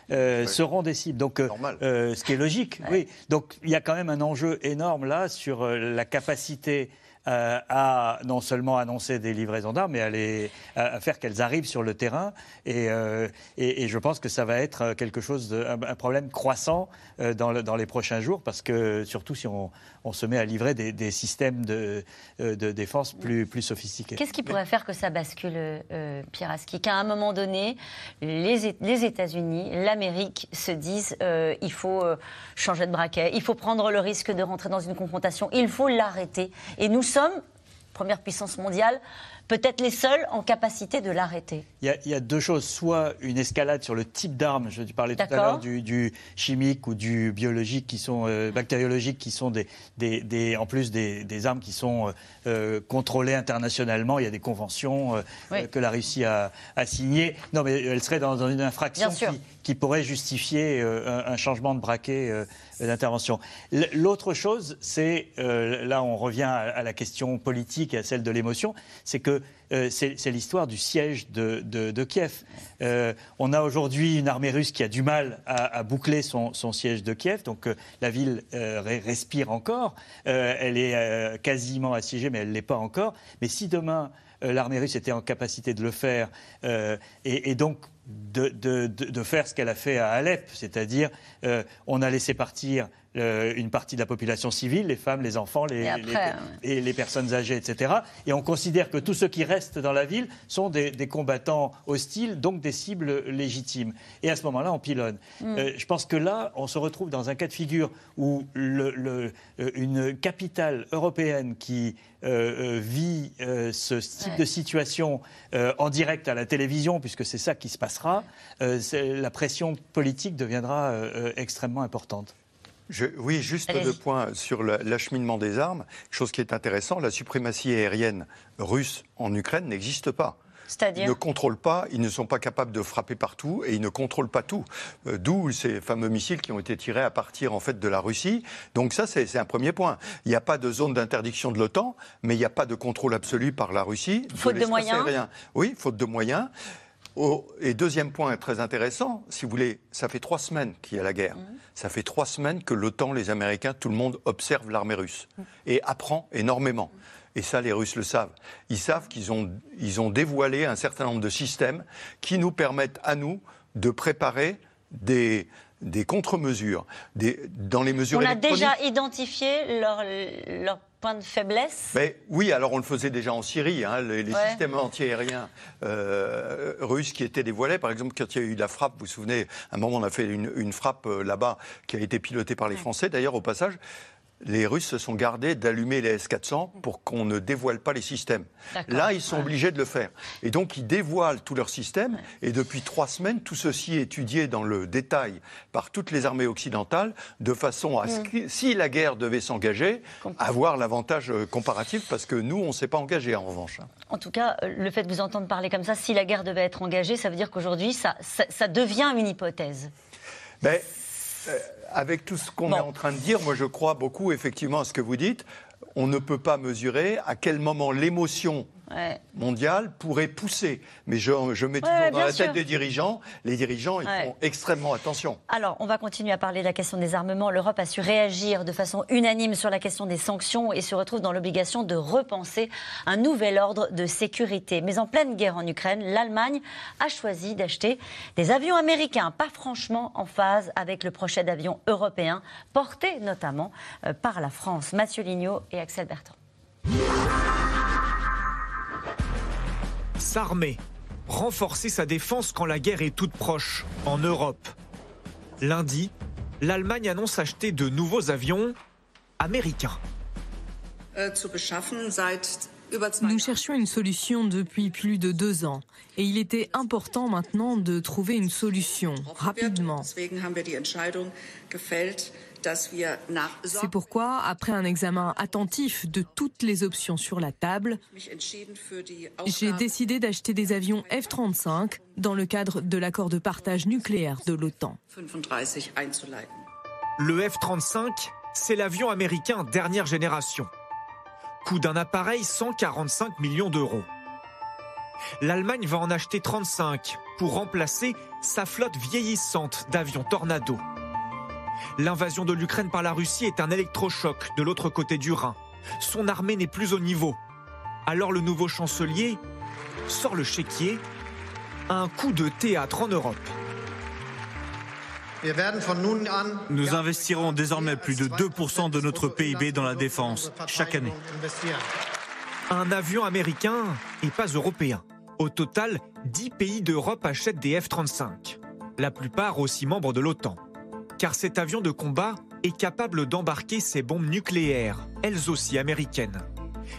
seront des cibles. Donc, ce qui est logique, oui. Donc, il y a quand même un enjeu énorme là sur la capacité euh, à non seulement annoncer des livraisons d'armes, mais à, faire qu'elles arrivent sur le terrain. Euh, et, et, je pense que ça va être quelque chose, un, problème croissant euh, dans, dans, les prochains jours, parce que surtout si on, on se met à livrer des, systèmes de, de, défense plus, plus sophistiqués. Qu'est-ce qui pourrait faire que ça bascule, euh, Pierre Aski Qu'à un moment donné, les, les États-Unis, l'Amérique se disent il faut changer de braquet, il faut prendre le risque de rentrer dans une confrontation, il faut l'arrêter. Et nous sommes, première puissance mondiale, peut-être les seuls en capacité de l'arrêter. Il, y, a deux choses. Soit une escalade sur le type d'armes, je parlais tout à l'heure du, chimique ou du biologique, qui sont euh, bactériologiques, qui sont des, des, en plus des, armes qui sont euh, contrôlées internationalement. Il y a des conventions euh, que la Russie a, a, signées. Non, mais elle serait dans, une infraction qui, qui, pourrait justifier un, changement de braquet d'intervention. L'autre chose, c'est, là on revient à la question politique et à celle de l'émotion, c'est que euh, c'est l'histoire du siège de, Kiev. Euh, on a aujourd'hui une armée russe qui a du mal à, boucler son, siège de Kiev, donc euh, la ville respire encore. elle est quasiment assiégée, mais elle ne l'est pas encore. Mais si demain l'armée russe était en capacité de le faire, et, donc de, faire ce qu'elle a fait à Alep, c'est-à-dire on a laissé partir euh, une partie de la population civile, les femmes, les enfants, les, et les, personnes âgées, etc. Et on considère que tous ceux qui restent dans la ville sont des, combattants hostiles, donc des cibles légitimes. Et à ce moment-là, on pilonne. Mm. Euh, je pense que là, on se retrouve dans un cas de figure où le, euh, une capitale européenne qui vit ce type de situation en direct à la télévision, puisque c'est ça qui se passera, la pression politique deviendra extrêmement importante oui, juste deux points sur l'acheminement des armes. Chose qui est intéressante, la suprématie aérienne russe en Ukraine n'existe pas. Ils ne contrôlent pas, ils ne sont pas capables de frapper partout et ils ne contrôlent pas tout. Euh, d'où ces fameux missiles qui ont été tirés à partir en fait de la Russie. Donc ça, c'est un premier point. Il n'y a pas de zone d'interdiction de l'OTAN, mais il n'y a pas de contrôle absolu par la Russie. Faute de, moyens. Oui, faute de moyens. Oh, et deuxième point très intéressant, si vous voulez, ça fait trois semaines qu'il y a la guerre. Mmh. Ça fait trois semaines que l'OTAN, les Américains, tout le monde observe l'armée russe mmh. et apprend énormément. Et ça, les Russes le savent. Ils savent qu'ils ont, ils ont dévoilé un certain nombre de systèmes qui nous permettent à nous de préparer des, des contre-mesures, dans les mesures On a déjà identifié leur, leur point de faiblesse? Mais Oui, alors on le faisait déjà en Syrie. Hein, les, systèmes antiaériens euh, russes qui étaient dévoilés. Par exemple, quand il y a eu la frappe, vous vous souvenez, à un moment on a fait une, frappe euh, là-bas qui a été pilotée par les Français, d'ailleurs au passage les Russes se sont gardés d'allumer les S-400 pour qu'on ne dévoile pas les systèmes. Là, ils sont obligés de le faire. Et donc, ils dévoilent tous leurs systèmes. Et depuis trois semaines, tout ceci est étudié dans le détail par toutes les armées occidentales, de façon à ce que, si la guerre devait s'engager, avoir l'avantage euh, comparatif, parce que nous, on ne s'est pas engagé en revanche. En tout cas, euh, le fait de vous entendre parler comme ça, si la guerre devait être engagée, ça veut dire qu'aujourd'hui, ça, ça, devient une hypothèse. Ben, avec tout ce qu'on est en train de dire, moi je crois beaucoup effectivement à ce que vous dites. On ne peut pas mesurer à quel moment l'émotion mondiale pourrait pousser. Mais je, mets toujours dans la tête des dirigeants, les dirigeants, ils font extrêmement attention. Alors, on va continuer à parler de la question des armements. L'Europe a su réagir de façon unanime sur la question des sanctions et se retrouve dans l'obligation de repenser un nouvel ordre de sécurité. Mais en pleine guerre en Ukraine, l'Allemagne a choisi d'acheter des avions américains, pas franchement en phase avec le projet d'avions européen, porté notamment euh, par la France. Mathieu Lignot et Axel Bertrand. S'armer, renforcer sa défense quand la guerre est toute proche, en Europe. Lundi, l'Allemagne annonce acheter de nouveaux avions américains. Nous cherchions une solution depuis plus de deux ans et il était important maintenant de trouver une solution rapidement. C'est pourquoi, après un examen attentif de toutes les options sur la table, j'ai décidé d'acheter des avions F-35 dans le cadre de l'accord de partage nucléaire de l'OTAN. Le F-35, c'est l'avion américain dernière génération. Coût d'un appareil 145 millions d'euros. L'Allemagne va en acheter 35 pour remplacer sa flotte vieillissante d'avions Tornado. L'invasion de l'Ukraine par la Russie est un électrochoc de l'autre côté du Rhin. Son armée n'est plus au niveau. Alors le nouveau chancelier sort le chéquier, un coup de théâtre en Europe. Nous investirons désormais plus de 2% de notre PIB dans la défense chaque année. Un avion américain et pas européen. Au total, 10 pays d'Europe achètent des F-35, la plupart aussi membres de l'OTAN car cet avion de combat est capable d'embarquer ses bombes nucléaires, elles aussi américaines.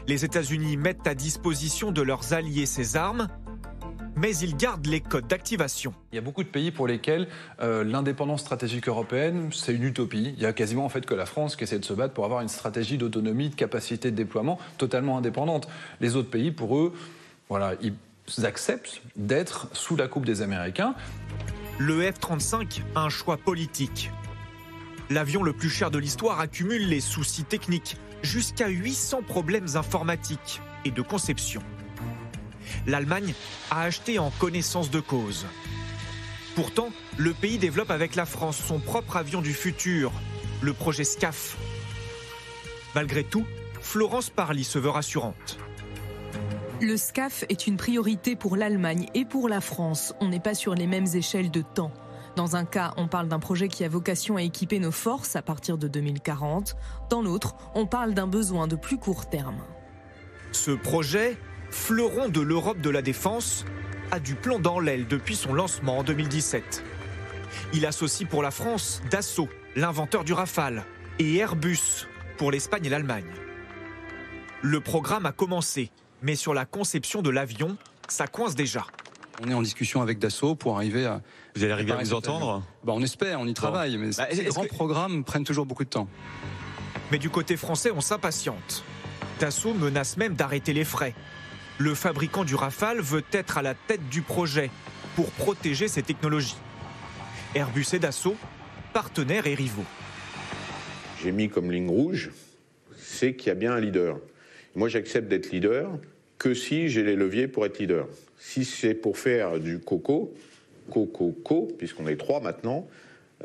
Les États-Unis mettent à disposition de leurs alliés ces armes, mais ils gardent les codes d'activation. Il y a beaucoup de pays pour lesquels euh, l'indépendance stratégique européenne, c'est une utopie. Il y a quasiment en fait que la France qui essaie de se battre pour avoir une stratégie d'autonomie, de capacité de déploiement totalement indépendante. Les autres pays, pour eux, voilà, ils acceptent d'être sous la coupe des Américains le F-35 a un choix politique. L'avion le plus cher de l'histoire accumule les soucis techniques, jusqu'à 800 problèmes informatiques et de conception. L'Allemagne a acheté en connaissance de cause. Pourtant, le pays développe avec la France son propre avion du futur, le projet SCAF. Malgré tout, Florence Parly se veut rassurante. Le SCAF est une priorité pour l'Allemagne et pour la France. On n'est pas sur les mêmes échelles de temps. Dans un cas, on parle d'un projet qui a vocation à équiper nos forces à partir de 2040. Dans l'autre, on parle d'un besoin de plus court terme. Ce projet, fleuron de l'Europe de la défense, a du plomb dans l'aile depuis son lancement en 2017. Il associe pour la France Dassault, l'inventeur du Rafale, et Airbus pour l'Espagne et l'Allemagne. Le programme a commencé mais sur la conception de l'avion, ça coince déjà. On est en discussion avec Dassault pour arriver à. Vous allez arriver à vous entendre bah, On espère, on y travaille, mais bah, ces grands programmes prennent toujours beaucoup de temps. Mais du côté français, on s'impatiente. Dassault menace même d'arrêter les frais. Le fabricant du Rafale veut être à la tête du projet pour protéger ses technologies. Airbus et Dassault, partenaires et rivaux. J'ai mis comme ligne rouge, c'est qu'il y a bien un leader. Moi, j'accepte d'être leader que si j'ai les leviers pour être leader. Si c'est pour faire du coco, coco, co, puisqu'on est trois maintenant,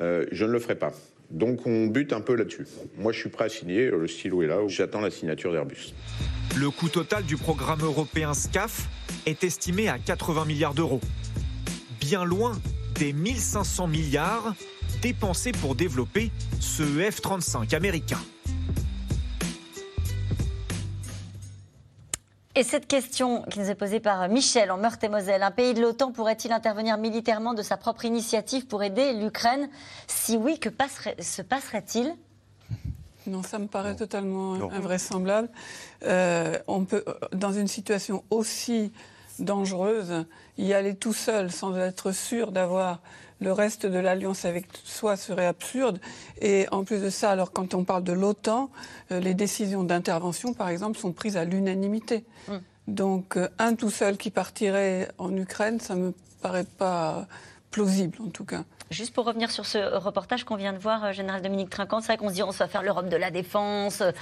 euh, je ne le ferai pas. Donc on bute un peu là-dessus. Moi, je suis prêt à signer, le stylo est là, j'attends la signature d'Airbus. Le coût total du programme européen SCAF est estimé à 80 milliards d'euros. Bien loin des 1500 milliards dépensés pour développer ce F-35 américain. Et cette question qui nous est posée par Michel en Meurthe-et-Moselle, un pays de l'OTAN pourrait-il intervenir militairement de sa propre initiative pour aider l'Ukraine? Si oui, que se passerait-il? Non, ça me paraît totalement invraisemblable. Euh, on peut, dans une situation aussi dangereuse, y aller tout seul sans être sûr d'avoir le reste de l'alliance avec soi serait absurde. Et en plus de ça, alors quand on parle de l'OTAN, euh, les décisions d'intervention, par exemple, sont prises à l'unanimité. Donc euh, un tout seul qui partirait en Ukraine, ça me paraît pas Juste pour revenir sur ce reportage qu'on vient de voir, euh, Général Dominique Trinquant, c'est vrai qu'on se dit on va faire l'Europe de la défense, euh,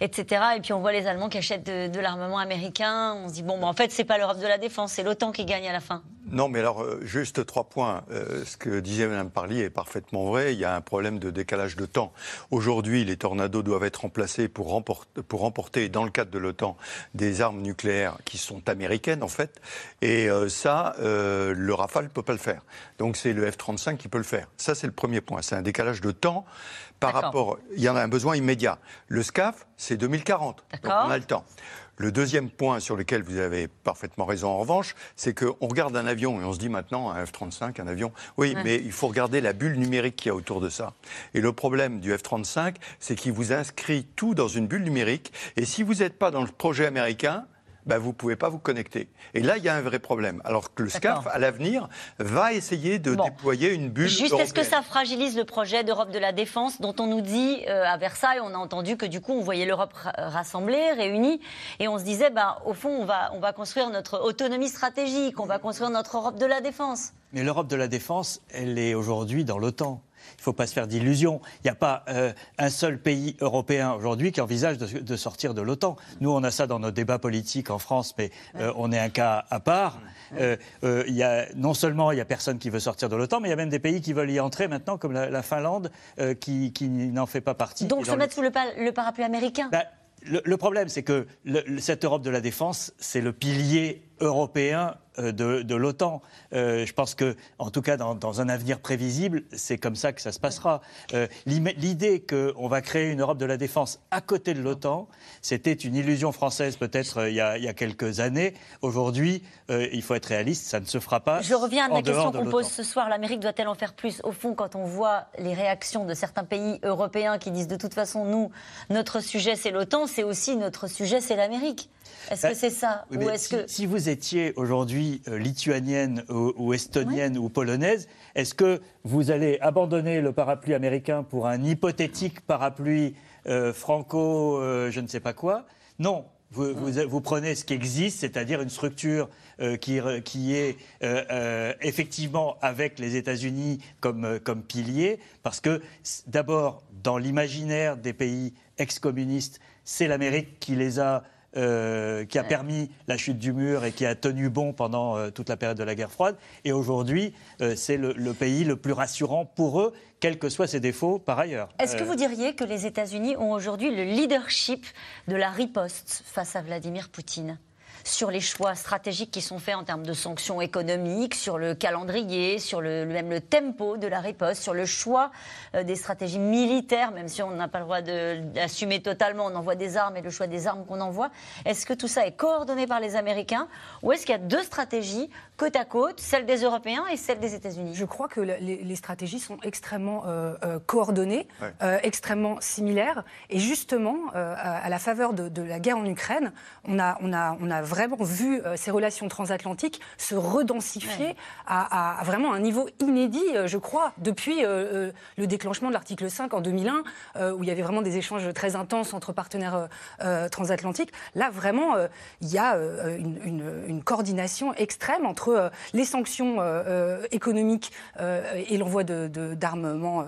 etc. Et puis on voit les Allemands qui achètent de, l'armement américain. On se dit bon, bah, en fait, c'est pas l'Europe de la défense, c'est l'OTAN qui gagne à la fin. Non, mais alors, euh, juste trois points. ce que disait Mme Parly est parfaitement vrai. Il y a un problème de décalage de temps. Aujourd'hui, les tornados doivent être remplacés pour remporter, pour remporter, dans le cadre de l'OTAN, des armes nucléaires qui sont américaines, en fait. Et ça, le Rafale ne peut pas le faire. Donc c'est le F-35 qui peut le faire. Ça, c'est le premier point. C'est un décalage de temps par rapport. Il y en a un besoin immédiat. Le SCAF, c'est 2040. Donc on a le temps. Le deuxième point sur lequel vous avez parfaitement raison en revanche, c'est qu'on regarde un avion et on se dit maintenant un F-35, un avion. Oui, mais il faut regarder la bulle numérique qu'il y a autour de ça. Et le problème du F-35, c'est qu'il vous inscrit tout dans une bulle numérique. Et si vous n'êtes pas dans le projet américain, bah, vous ne pouvez pas vous connecter. Et là, il y a un vrai problème. Alors que le SCAF, à l'avenir, va essayer de déployer une bulle. Juste, est-ce que ça fragilise le projet d'Europe de la défense dont on nous dit euh, à Versailles, on a entendu que du coup, on voyait l'Europe rassemblée, réunie, et on se disait, bah, au fond, on va, on va construire notre autonomie stratégique, on va construire notre Europe de la défense. Mais l'Europe de la défense, elle est aujourd'hui dans l'OTAN. Il ne faut pas se faire d'illusions. Il n'y a pas euh, un seul pays européen aujourd'hui qui envisage de, sortir de l'OTAN. Nous, on a ça dans nos débats politiques en France, mais euh, on est un cas à part. Euh, y a, non seulement il n'y a personne qui veut sortir de l'OTAN, mais il y a même des pays qui veulent y entrer maintenant, comme la, Finlande, qui, n'en fait pas partie. Donc se mettre sous le, parapluie américain bah, le, problème, c'est que cette Europe de la défense, c'est le pilier européen euh, de, l'OTAN. Euh, je pense que, en tout cas, dans, un avenir prévisible, c'est comme ça que ça se passera. Euh, l'idée qu'on va créer une Europe de la défense à côté de l'OTAN, c'était une illusion française peut-être il, y a quelques années. Aujourd'hui, il faut être réaliste, ça ne se fera pas. Je reviens à la question qu'on pose ce soir. L'Amérique doit-elle en faire plus Au fond, quand on voit les réactions de certains pays européens qui disent de toute façon, nous, notre sujet c'est l'OTAN, c'est aussi notre sujet c'est l'Amérique? Est-ce que bah, c'est ça ou est-ce que... si vous étiez aujourd'hui euh, lituanienne ou, estonienne ou polonaise, est-ce que vous allez abandonner le parapluie américain pour un hypothétique parapluie euh, franco, euh, je ne sais pas quoi? Non. Vous, vous, prenez ce qui existe, c'est-à-dire une structure qui, qui, est effectivement avec les États-Unis comme, comme pilier, parce que d'abord, dans l'imaginaire des pays ex-communistes, c'est l'Amérique qui les a euh, qui a permis la chute du mur et qui a tenu bon pendant euh, toute la période de la guerre froide. Et aujourd'hui, euh, c'est le, pays le plus rassurant pour eux, quels que soient ses défauts par ailleurs. Est-ce que vous diriez que les États-Unis ont aujourd'hui le leadership de la riposte face à Vladimir Poutine? Sur les choix stratégiques qui sont faits en termes de sanctions économiques, sur le calendrier, sur le, même tempo de la riposte, sur le choix euh, des stratégies militaires, même si on n'a pas le droit d'assumer totalement, on envoie des armes et le choix des armes qu'on envoie. Est-ce que tout ça est coordonné par les Américains ou est-ce qu'il y a deux stratégies côte à côte, celle des Européens et celle des États-Unis Je crois que les, stratégies sont extrêmement euh, euh, coordonnées, extrêmement similaires. Et justement, à, la faveur de, la guerre en Ukraine, on a, on a, on a vraiment vu euh, ces relations transatlantiques se redensifier à, vraiment un niveau inédit, euh, je crois, depuis euh, le déclenchement de l'article 5 en 2001, où il y avait vraiment des échanges très intenses entre partenaires transatlantiques. Là, vraiment, il y a une, coordination extrême entre les sanctions économiques et l'envoi d'armement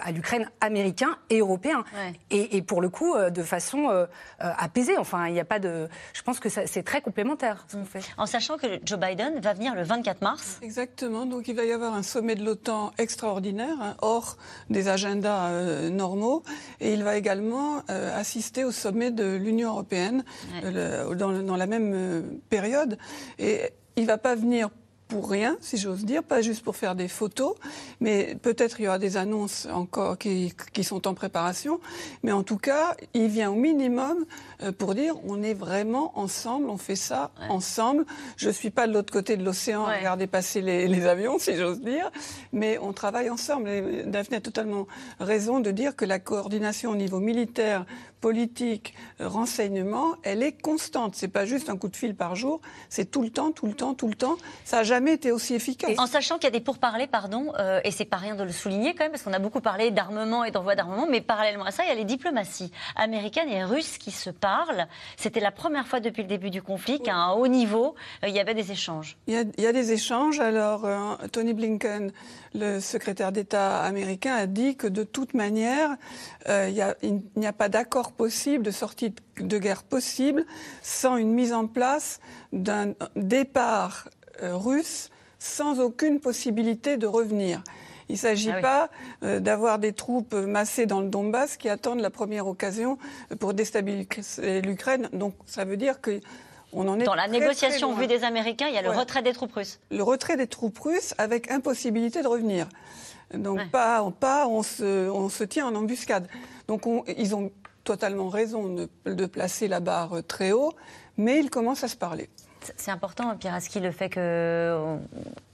à l'Ukraine américain et européen. Et, et, pour le coup, de façon apaisée. Enfin, il n'y a pas de. Je pense que c'est très complémentaire, fait. En sachant que Joe Biden va venir le 24 mars. Exactement. Donc il va y avoir un sommet de l'OTAN extraordinaire, hein, hors des agendas euh, normaux. Et il va également euh, assister au sommet de l'Union européenne euh, dans, dans, la même période. Et il ne va pas venir pour rien, si j'ose dire, pas juste pour faire des photos, mais peut-être il y aura des annonces encore qui, qui, sont en préparation, mais en tout cas, il vient au minimum euh, pour dire on est vraiment ensemble, on fait ça ensemble. Je suis pas de l'autre côté de l'océan à regarder passer les, les avions, si j'ose dire, mais on travaille ensemble. Et Daphné a totalement raison de dire que la coordination au niveau militaire politique, renseignement, elle est constante. C'est pas juste un coup de fil par jour, c'est tout le temps, tout le temps, tout le temps. Ça n'a jamais été aussi efficace. En sachant qu'il y a des pourparlers, pardon, euh, et c'est pas rien de le souligner quand même, parce qu'on a beaucoup parlé d'armement et d'envoi d'armement, mais parallèlement à ça, il y a les diplomaties américaines et russes qui se parlent. C'était la première fois depuis le début du conflit qu'à un haut niveau, euh, il y avait des échanges. Il y a, il y a des échanges. Alors, euh, Tony Blinken, le secrétaire d'État américain, a dit que de toute manière, euh, il y a- il n'y a pas d'accord possible, de sortie de guerre possible, sans une mise en place d'un départ euh, russe sans aucune possibilité de revenir. Il ne s'agit Ah oui. pas euh, d'avoir des troupes massées dans le Donbass qui attendent la première occasion pour déstabiliser l'Ukraine. Donc ça veut dire que on en est Dans la très, négociation vue des Américains, il y a le retrait des troupes russes. le retrait des troupes russes avec impossibilité de revenir. Donc Ouais. pas, pas on, se, on se tient en embuscade. Donc on- ils ont totalement raison de, de placer la barre très haut, mais ils commencent à se parler. C'est- C'est important, Piraski, le fait que euh,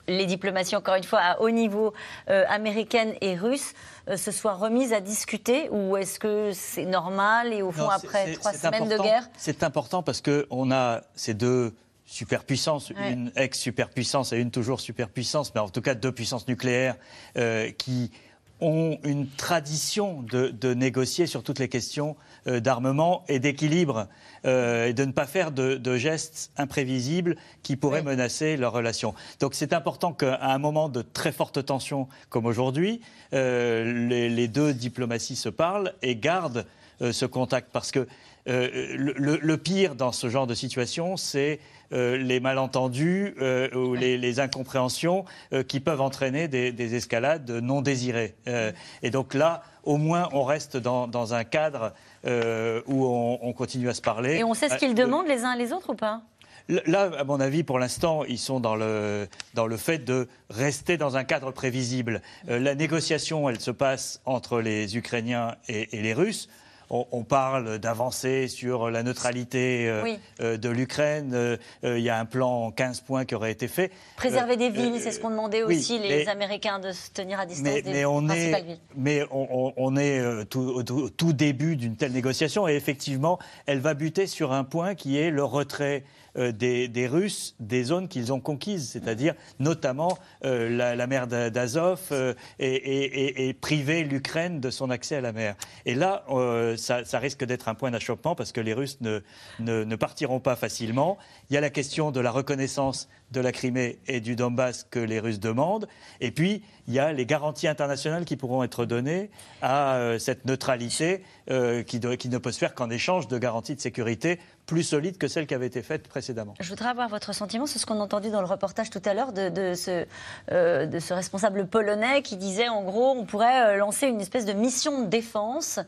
les diplomaties, encore une fois, à haut niveau, euh, américaines et russes, euh, se soient remises à discuter Ou est-ce que c'est normal et au fond, Non, après trois semaines de guerre C'est important parce qu'on a ces deux superpuissances, Ouais. une ex-superpuissance et une toujours superpuissance, mais en tout cas deux puissances nucléaires euh, qui ont une tradition de, de négocier sur toutes les questions d'armement et d'équilibre euh, et de ne pas faire de, de gestes imprévisibles qui pourraient Oui. menacer leurs relations. Donc c'est important qu'à un moment de très forte tension comme aujourd'hui, euh, les, les deux diplomaties se parlent et gardent euh, ce contact parce que euh, le, pire dans ce genre de situation, c'est euh, les malentendus euh, ou les, les incompréhensions euh, qui peuvent entraîner des, des escalades non désirées. Euh, et donc là, au moins, on reste dans, dans un cadre euh, où on, on continue à se parler. Et on sait ce Euh, qu'ils le- demandent les uns les autres ou pas? Là, à mon avis, pour l'instant, ils sont dans le, dans le fait de rester dans un cadre prévisible. Euh, la négociation, elle se passe entre les Ukrainiens et, et les Russes. On, on parle d'avancer sur la neutralité euh, Oui. euh, de l'Ukraine. Euh, Il y a un plan en 15 points qui aurait été fait. Préserver des villes, c'est ce qu'ont demandé oui, aussi les mais- Américains de se tenir à distance mais, des mais on principales est, villes. mais on, est tout, au tout- début d'une telle négociation et effectivement, elle va buter sur un point qui est le retrait des, des Russes des zones qu'ils ont conquises, c'est-à-dire notamment euh, la, la mer d'A- d'Azov euh, et, et- priver l'Ukraine de son accès à la mer. Et là, euh, ça, risque d'être un point d'achoppement parce que les Russes ne, ne, partiront pas facilement. Il y a la question de la reconnaissance de la Crimée et du Donbass que les Russes demandent. Et puis, il y a les garanties internationales qui pourront être données à euh, cette neutralité euh, qui ne peut se faire qu'en échange de garanties de sécurité plus solides que celles qui avaient été faites précédemment. Je voudrais avoir votre sentiment sur ce qu'on a entendu dans le reportage tout à l'heure de, de ce, euh, de ce responsable polonais qui disait en gros on pourrait euh, lancer une espèce de mission de défense.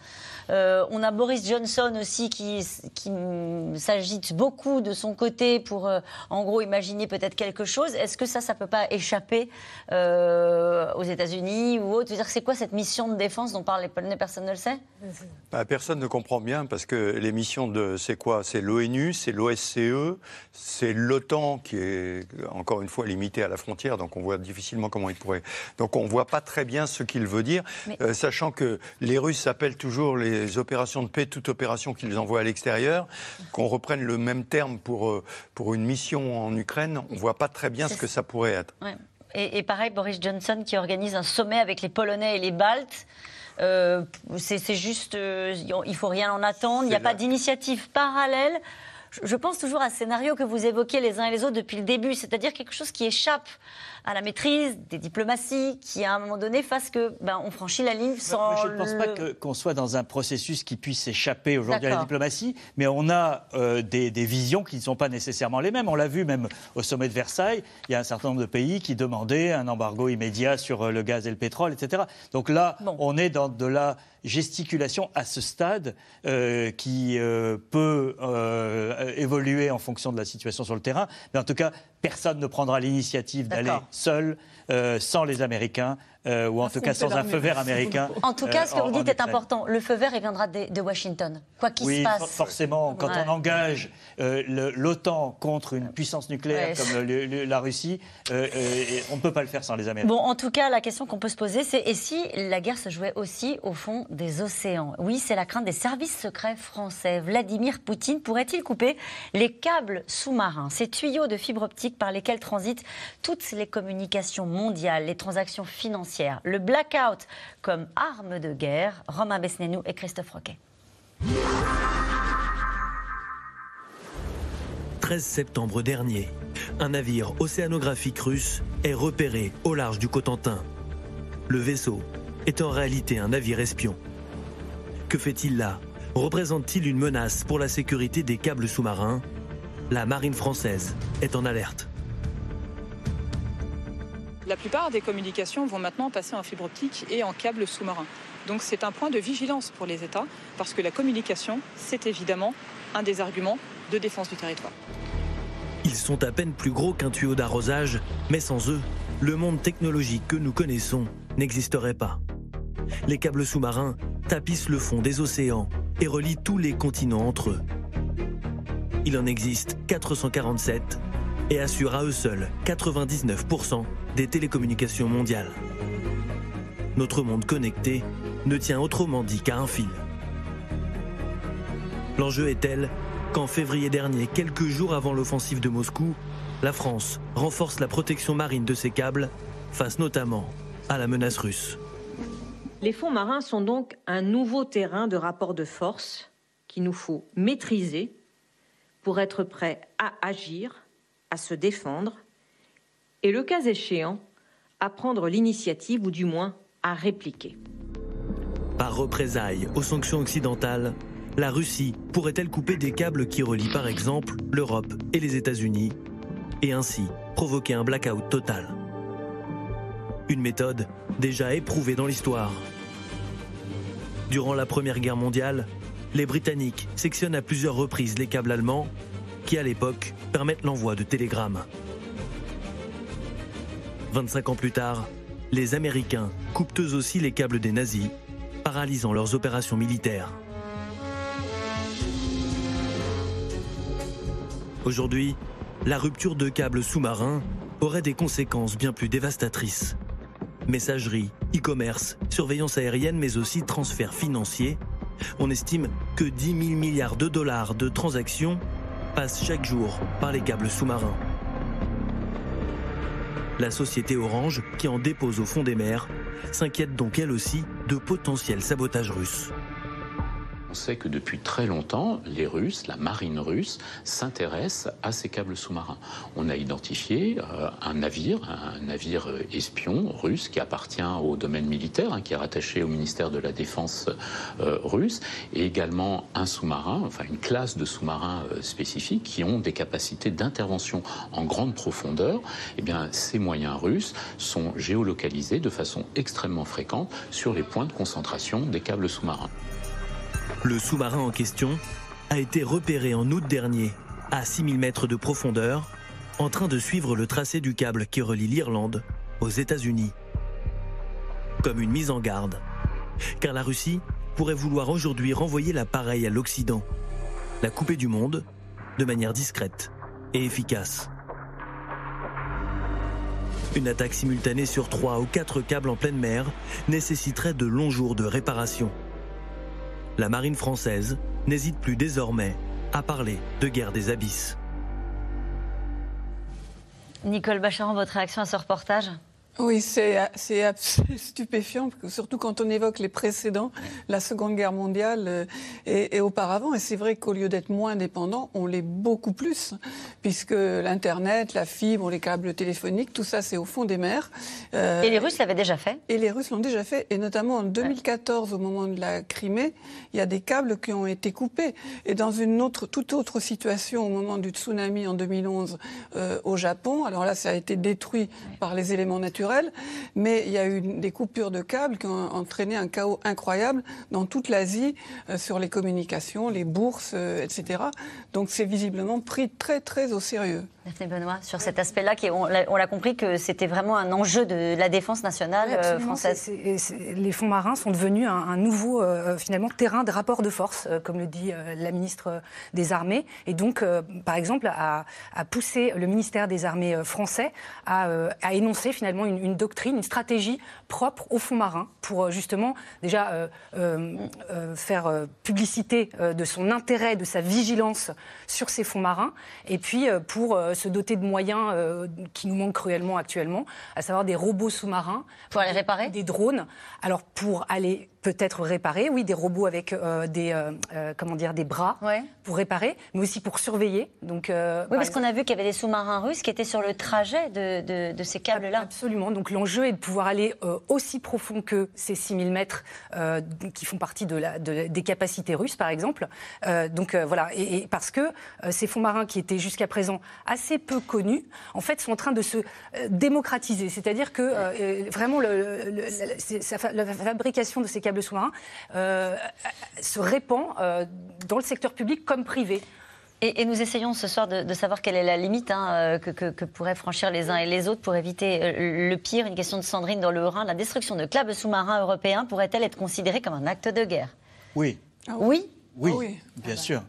Euh, on a Boris Johnson aussi qui, qui s'agite beaucoup de son côté pour euh, en gros imaginer peut-être quelque chose. Est-ce que ça, ça peut pas échapper euh, aux États-Unis ou autre? Je veux dire, C'est quoi cette mission de défense dont parlent les Polonais? Personne ne le sait? Bah, personne ne comprend bien parce que les missions de c'est quoi? C'est l'ONU, c'est l'OSCE, c'est l'OTAN qui est encore une fois limité à la frontière, donc on voit difficilement comment il pourrait. Donc on voit pas très bien ce qu'il veut dire, Mais- euh, sachant que les Russes appellent toujours les opérations de paix toute opération qu'ils envoient à l'extérieur. Qu'on reprenne le même terme pour euh, pour une mission en Ukraine, on voit pas très bien ce que ça pourrait être. Ouais. Et, et pareil, Boris Johnson qui organise un sommet avec les Polonais et les Baltes. Euh, c'est juste, euh, il faut rien en attendre. Il n'y a pas d'initiative parallèle. Je, je pense toujours à ce scénario que vous évoquez les uns et les autres depuis le début, c'est-à-dire quelque chose qui échappe à la maîtrise des diplomaties, qui à un moment donné fasse que ben, on franchit la ligne sans. Je ne pense le- pas qu'on soit dans un processus qui puisse échapper aujourd'hui à la diplomatie, mais on a euh, des, des visions qui ne sont pas nécessairement les mêmes. On l'a vu même au sommet de Versailles, il y a un certain nombre de pays qui demandaient un embargo immédiat sur euh, le gaz et le pétrole, etc. Donc là, Bon. on est dans de la gesticulation à ce stade euh, qui euh, peut euh, évoluer en fonction de la situation sur le terrain. Mais en tout cas, personne ne prendra l'initiative d'aller seul, euh, sans les Américains, euh, ou en tout cas sans un feu vert américain. En tout cas, euh, ce que en- vous dites est important. Le feu vert, il viendra de, Washington, quoi qu'il Oui, se passe. for- forcément, quand Ouais. on engage euh, l'OTAN contre une puissance nucléaire Ouais. comme le- le- la Russie, euh, euh, on ne peut pas le faire sans les Américains. Bon, en tout cas, la question qu'on peut se poser, c'est et si la guerre se jouait aussi au fond des océans? Oui, c'est la crainte des services secrets français. Vladimir Poutine pourrait-il couper les câbles sous-marins, ces tuyaux de fibre optique optiques par lesquels transitent toutes les communications mondiales, les transactions financières. Le blackout comme arme de guerre. Romain Besnénou et Christophe Roquet. 13 septembre dernier, un navire océanographique russe est repéré au large du Cotentin. Le vaisseau est en réalité un navire espion. Que fait-il là? Représente-t-il une menace pour la sécurité des câbles sous-marins? La marine française est en alerte. La plupart des communications vont maintenant passer en fibre optique et en câbles sous-marins. Donc c'est un point de vigilance pour les États, parce que la communication, c'est évidemment un des arguments de défense du territoire. Ils sont à peine plus gros qu'un tuyau d'arrosage, mais sans eux, le monde technologique que nous connaissons n'existerait pas. Les câbles sous-marins tapissent le fond des océans et relient tous les continents entre eux. Il en existe 447 et assurent à eux seuls 99% des télécommunications mondiales. Notre monde connecté ne tient autrement dit qu'à un fil. L'enjeu est tel qu'en février dernier, quelques jours avant l'offensive de Moscou, la France renforce la protection marine de ses câbles face notamment à la menace russe. Les fonds marins sont donc un nouveau terrain de rapport de force qu'il nous faut maîtriser pour être prêt à agir, à se défendre et, le cas échéant, à prendre l'initiative ou du moins à répliquer. Par représailles aux sanctions occidentales, la Russie pourrait-elle couper des câbles qui relient par exemple l'Europe et les États-Unis et ainsi provoquer un blackout total? Une méthode déjà éprouvée dans l'histoire. Durant la Première Guerre mondiale, les Britanniques sectionnent à plusieurs reprises les câbles allemands qui à l'époque permettent l'envoi de télégrammes. 25 ans plus tard, les Américains coupent eux aussi les câbles des nazis paralysant leurs opérations militaires. Aujourd'hui, la rupture de câbles sous-marins aurait des conséquences bien plus dévastatrices. Messagerie, e-commerce, surveillance aérienne, mais aussi transferts financiers. On estime que 10 000 milliards de dollars de transactions passent chaque jour par les câbles sous-marins. La société Orange, qui en dépose au fond des mers, s'inquiète donc elle aussi de potentiels sabotages russes. On sait que depuis très longtemps, les Russes, la marine russe, s'intéressent à ces câbles sous-marins. On a identifié euh, un navire, un navire espion russe qui appartient au domaine militaire, hein, qui est rattaché au ministère de la Défense euh, russe, et également un sous-marin, enfin une classe de sous-marins euh, spécifiques qui ont des capacités d'intervention en grande profondeur. Eh bien, ces moyens russes sont géolocalisés de façon extrêmement fréquente sur les points de concentration des câbles sous-marins. Le sous-marin en question a été repéré en août dernier à 6000 mètres de profondeur, en train de suivre le tracé du câble qui relie l'Irlande aux États-Unis. Comme une mise en garde, car la Russie pourrait vouloir aujourd'hui renvoyer l'appareil à l'Occident, la couper du monde de manière discrète et efficace. Une attaque simultanée sur trois ou quatre câbles en pleine mer nécessiterait de longs jours de réparation la marine française n'hésite plus désormais à parler de guerre des abysses. Nicole Bacharan, votre réaction à ce reportage? Oui, c'est stupéfiant, surtout quand on évoque les précédents, la Seconde Guerre mondiale euh, et, auparavant. Et c'est vrai qu'au lieu d'être moins dépendant, on l'est beaucoup plus, puisque l'Internet, la fibre, les câbles téléphoniques, tout ça, c'est au fond des mers. Euh, et les Russes l'avaient déjà fait Et les Russes l'ont déjà fait. Et notamment en 2014, au moment de la Crimée, il y a des câbles qui ont été coupés. Et dans une autre, toute autre situation, au moment du tsunami en 2011 euh, au Japon, alors là, ça a été détruit par les éléments naturels mais il y a eu des coupures de câbles qui ont entraîné un chaos incroyable dans toute l'Asie euh, sur les communications, les bourses, euh, etc. Donc c'est visiblement pris très très au sérieux. Benoît, sur cet aspect-là, on l'a compris que c'était vraiment un enjeu de la défense nationale euh, française. les fonds marins sont devenus un, nouveau euh, finalement terrain de rapport de force, euh, comme le dit la ministre des Armées, et donc, par exemple, à, pousser le ministère des Armées français à, énoncer finalement une, une, une doctrine, une stratégie propre au fond marin pour justement déjà euh, euh, euh, faire euh, publicité euh, de son intérêt, de sa vigilance sur ces fonds marins, et puis euh, pour euh, se doter de moyens euh, qui nous manquent cruellement actuellement, à savoir des robots sous-marins. Pour les réparer? Des drones. Alors pour aller peut-être réparer, oui, des robots avec euh, des, euh, euh, comment dire, des bras pour réparer, mais aussi pour surveiller. Donc, euh, Oui, par parce qu'on a vu qu'il y avait des sous-marins russes qui étaient sur le trajet de, de- de ces câbles-là. Absolument. Donc l'enjeu est de pouvoir aller euh, aussi profond que ces 6000 mètres euh, qui font partie de la, de- des capacités russes, par exemple. Euh, donc euh, voilà. Et, et parce que euh, ces fonds marins qui étaient jusqu'à présent assez peu connus, en fait, sont en train de se euh, démocratiser. C'est-à-dire que euh, vraiment le- le- le- c'est- sa fa- la fabrication de ces câbles sous-marins euh, se répand euh, dans le secteur public comme privé. Et, et nous essayons ce soir de, de savoir quelle est la limite hein, euh, que, que- que pourraient franchir les uns et les autres pour éviter le pire. Une question de Sandrine dans le Haut-Rhin. La destruction de câbles sous-marins européens pourrait-elle être considérée comme un acte de guerre? Oui. Oui Oui, bien sûr.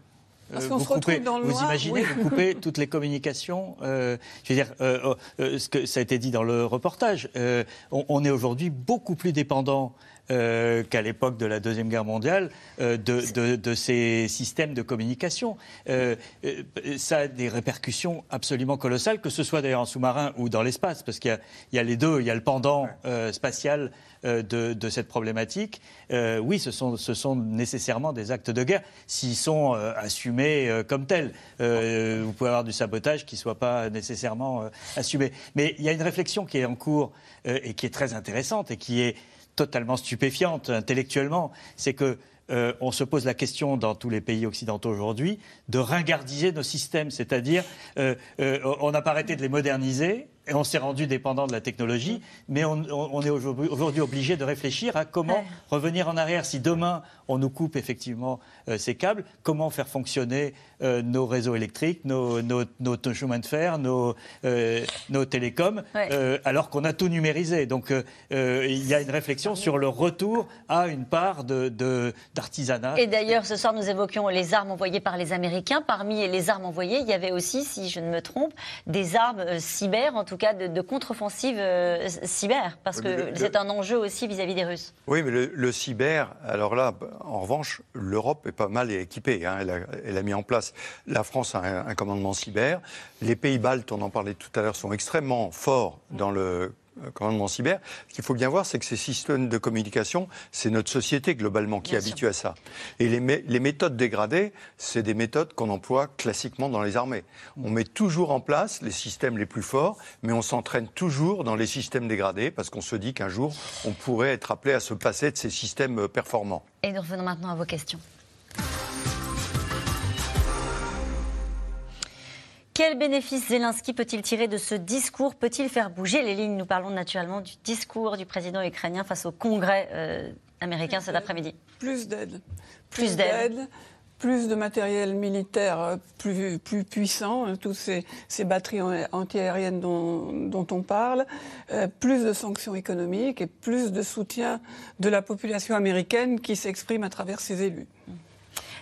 Parce Euh, qu'on vous se retrouve coupez- dans le Vous noir, imaginez, oui. vous coupez toutes les communications. euh, je veux dire, euh, euh, ce que ça a été dit dans le reportage. euh, on, on est aujourd'hui beaucoup plus dépendant. Euh, qu'à l'époque de la Deuxième Guerre mondiale, euh, de, de- de ces systèmes de communication. Euh, euh, ça a des répercussions absolument colossales, que ce soit d'ailleurs en sous-marin ou dans l'espace, parce qu'il y a- il y, a les deux, il y a le pendant spatial de, de cette problématique. Oui, ce sont, ce sont nécessairement des actes de guerre s'ils sont assumés comme tels. Vous pouvez avoir du sabotage qui ne soit pas nécessairement assumé. Mais il y a une réflexion qui est en cours et qui est très intéressante et qui est totalement stupéfiante intellectuellement. C'est que euh, on se pose la question dans tous les pays occidentaux aujourd'hui de ringardiser nos systèmes, c'est-à-dire euh, euh, on n'a pas arrêté de les moderniser et on s'est rendu dépendant de la technologie, mais on, est aujourd'hui obligé de réfléchir à comment revenir en arrière. Si demain on nous coupe effectivement euh, ces câbles, comment faire fonctionner euh, nos réseaux électriques, nos, nos, nos chemins de fer, nos, euh, nos télécoms, Ouais. alors qu'on a tout numérisé. Donc il y a une réflexion sur le retour à une part de- de- d'artisanat. Et d'ailleurs, ce soir, nous évoquions les armes envoyées par les Américains. Parmi les armes envoyées, il y avait aussi, si je ne me trompe, des armes cyber, en tout cas de, de contre-offensive euh, cyber, parce que c'est un enjeu aussi vis-à-vis des Russes. Oui, mais le, le cyber, alors là, en revanche, l'Europe est pas mal équipée. hein. Elle, a, elle a mis en place. La France a un, un commandement cyber. Les pays baltes, on en parlait tout à l'heure, sont extrêmement forts dans le commandement cyber. Ce qu'il faut bien voir, c'est que ces systèmes de communication, c'est notre société globalement qui est habituée à ça. Et les, mé- les méthodes dégradées, c'est des méthodes qu'on emploie classiquement dans les armées. On met toujours en place les systèmes les plus forts, mais on s'entraîne toujours dans les systèmes dégradés parce qu'on se dit qu'un jour, on pourrait être appelé à se passer de ces systèmes euh, performants. Et nous revenons maintenant à vos questions. Quel bénéfice Zelensky peut-il tirer de ce discours Peut-il faire bouger les lignes Nous parlons naturellement du discours du président ukrainien face au Congrès euh, américain cet après-midi. Plus d'aide. Plus d'aide. Plus de matériel militaire euh, plus, plus puissant, hein, toutes ces, ces batteries en- antiaériennes dont, dont on parle, euh, plus de sanctions économiques et plus de soutien de la population américaine qui s'exprime à travers ses élus.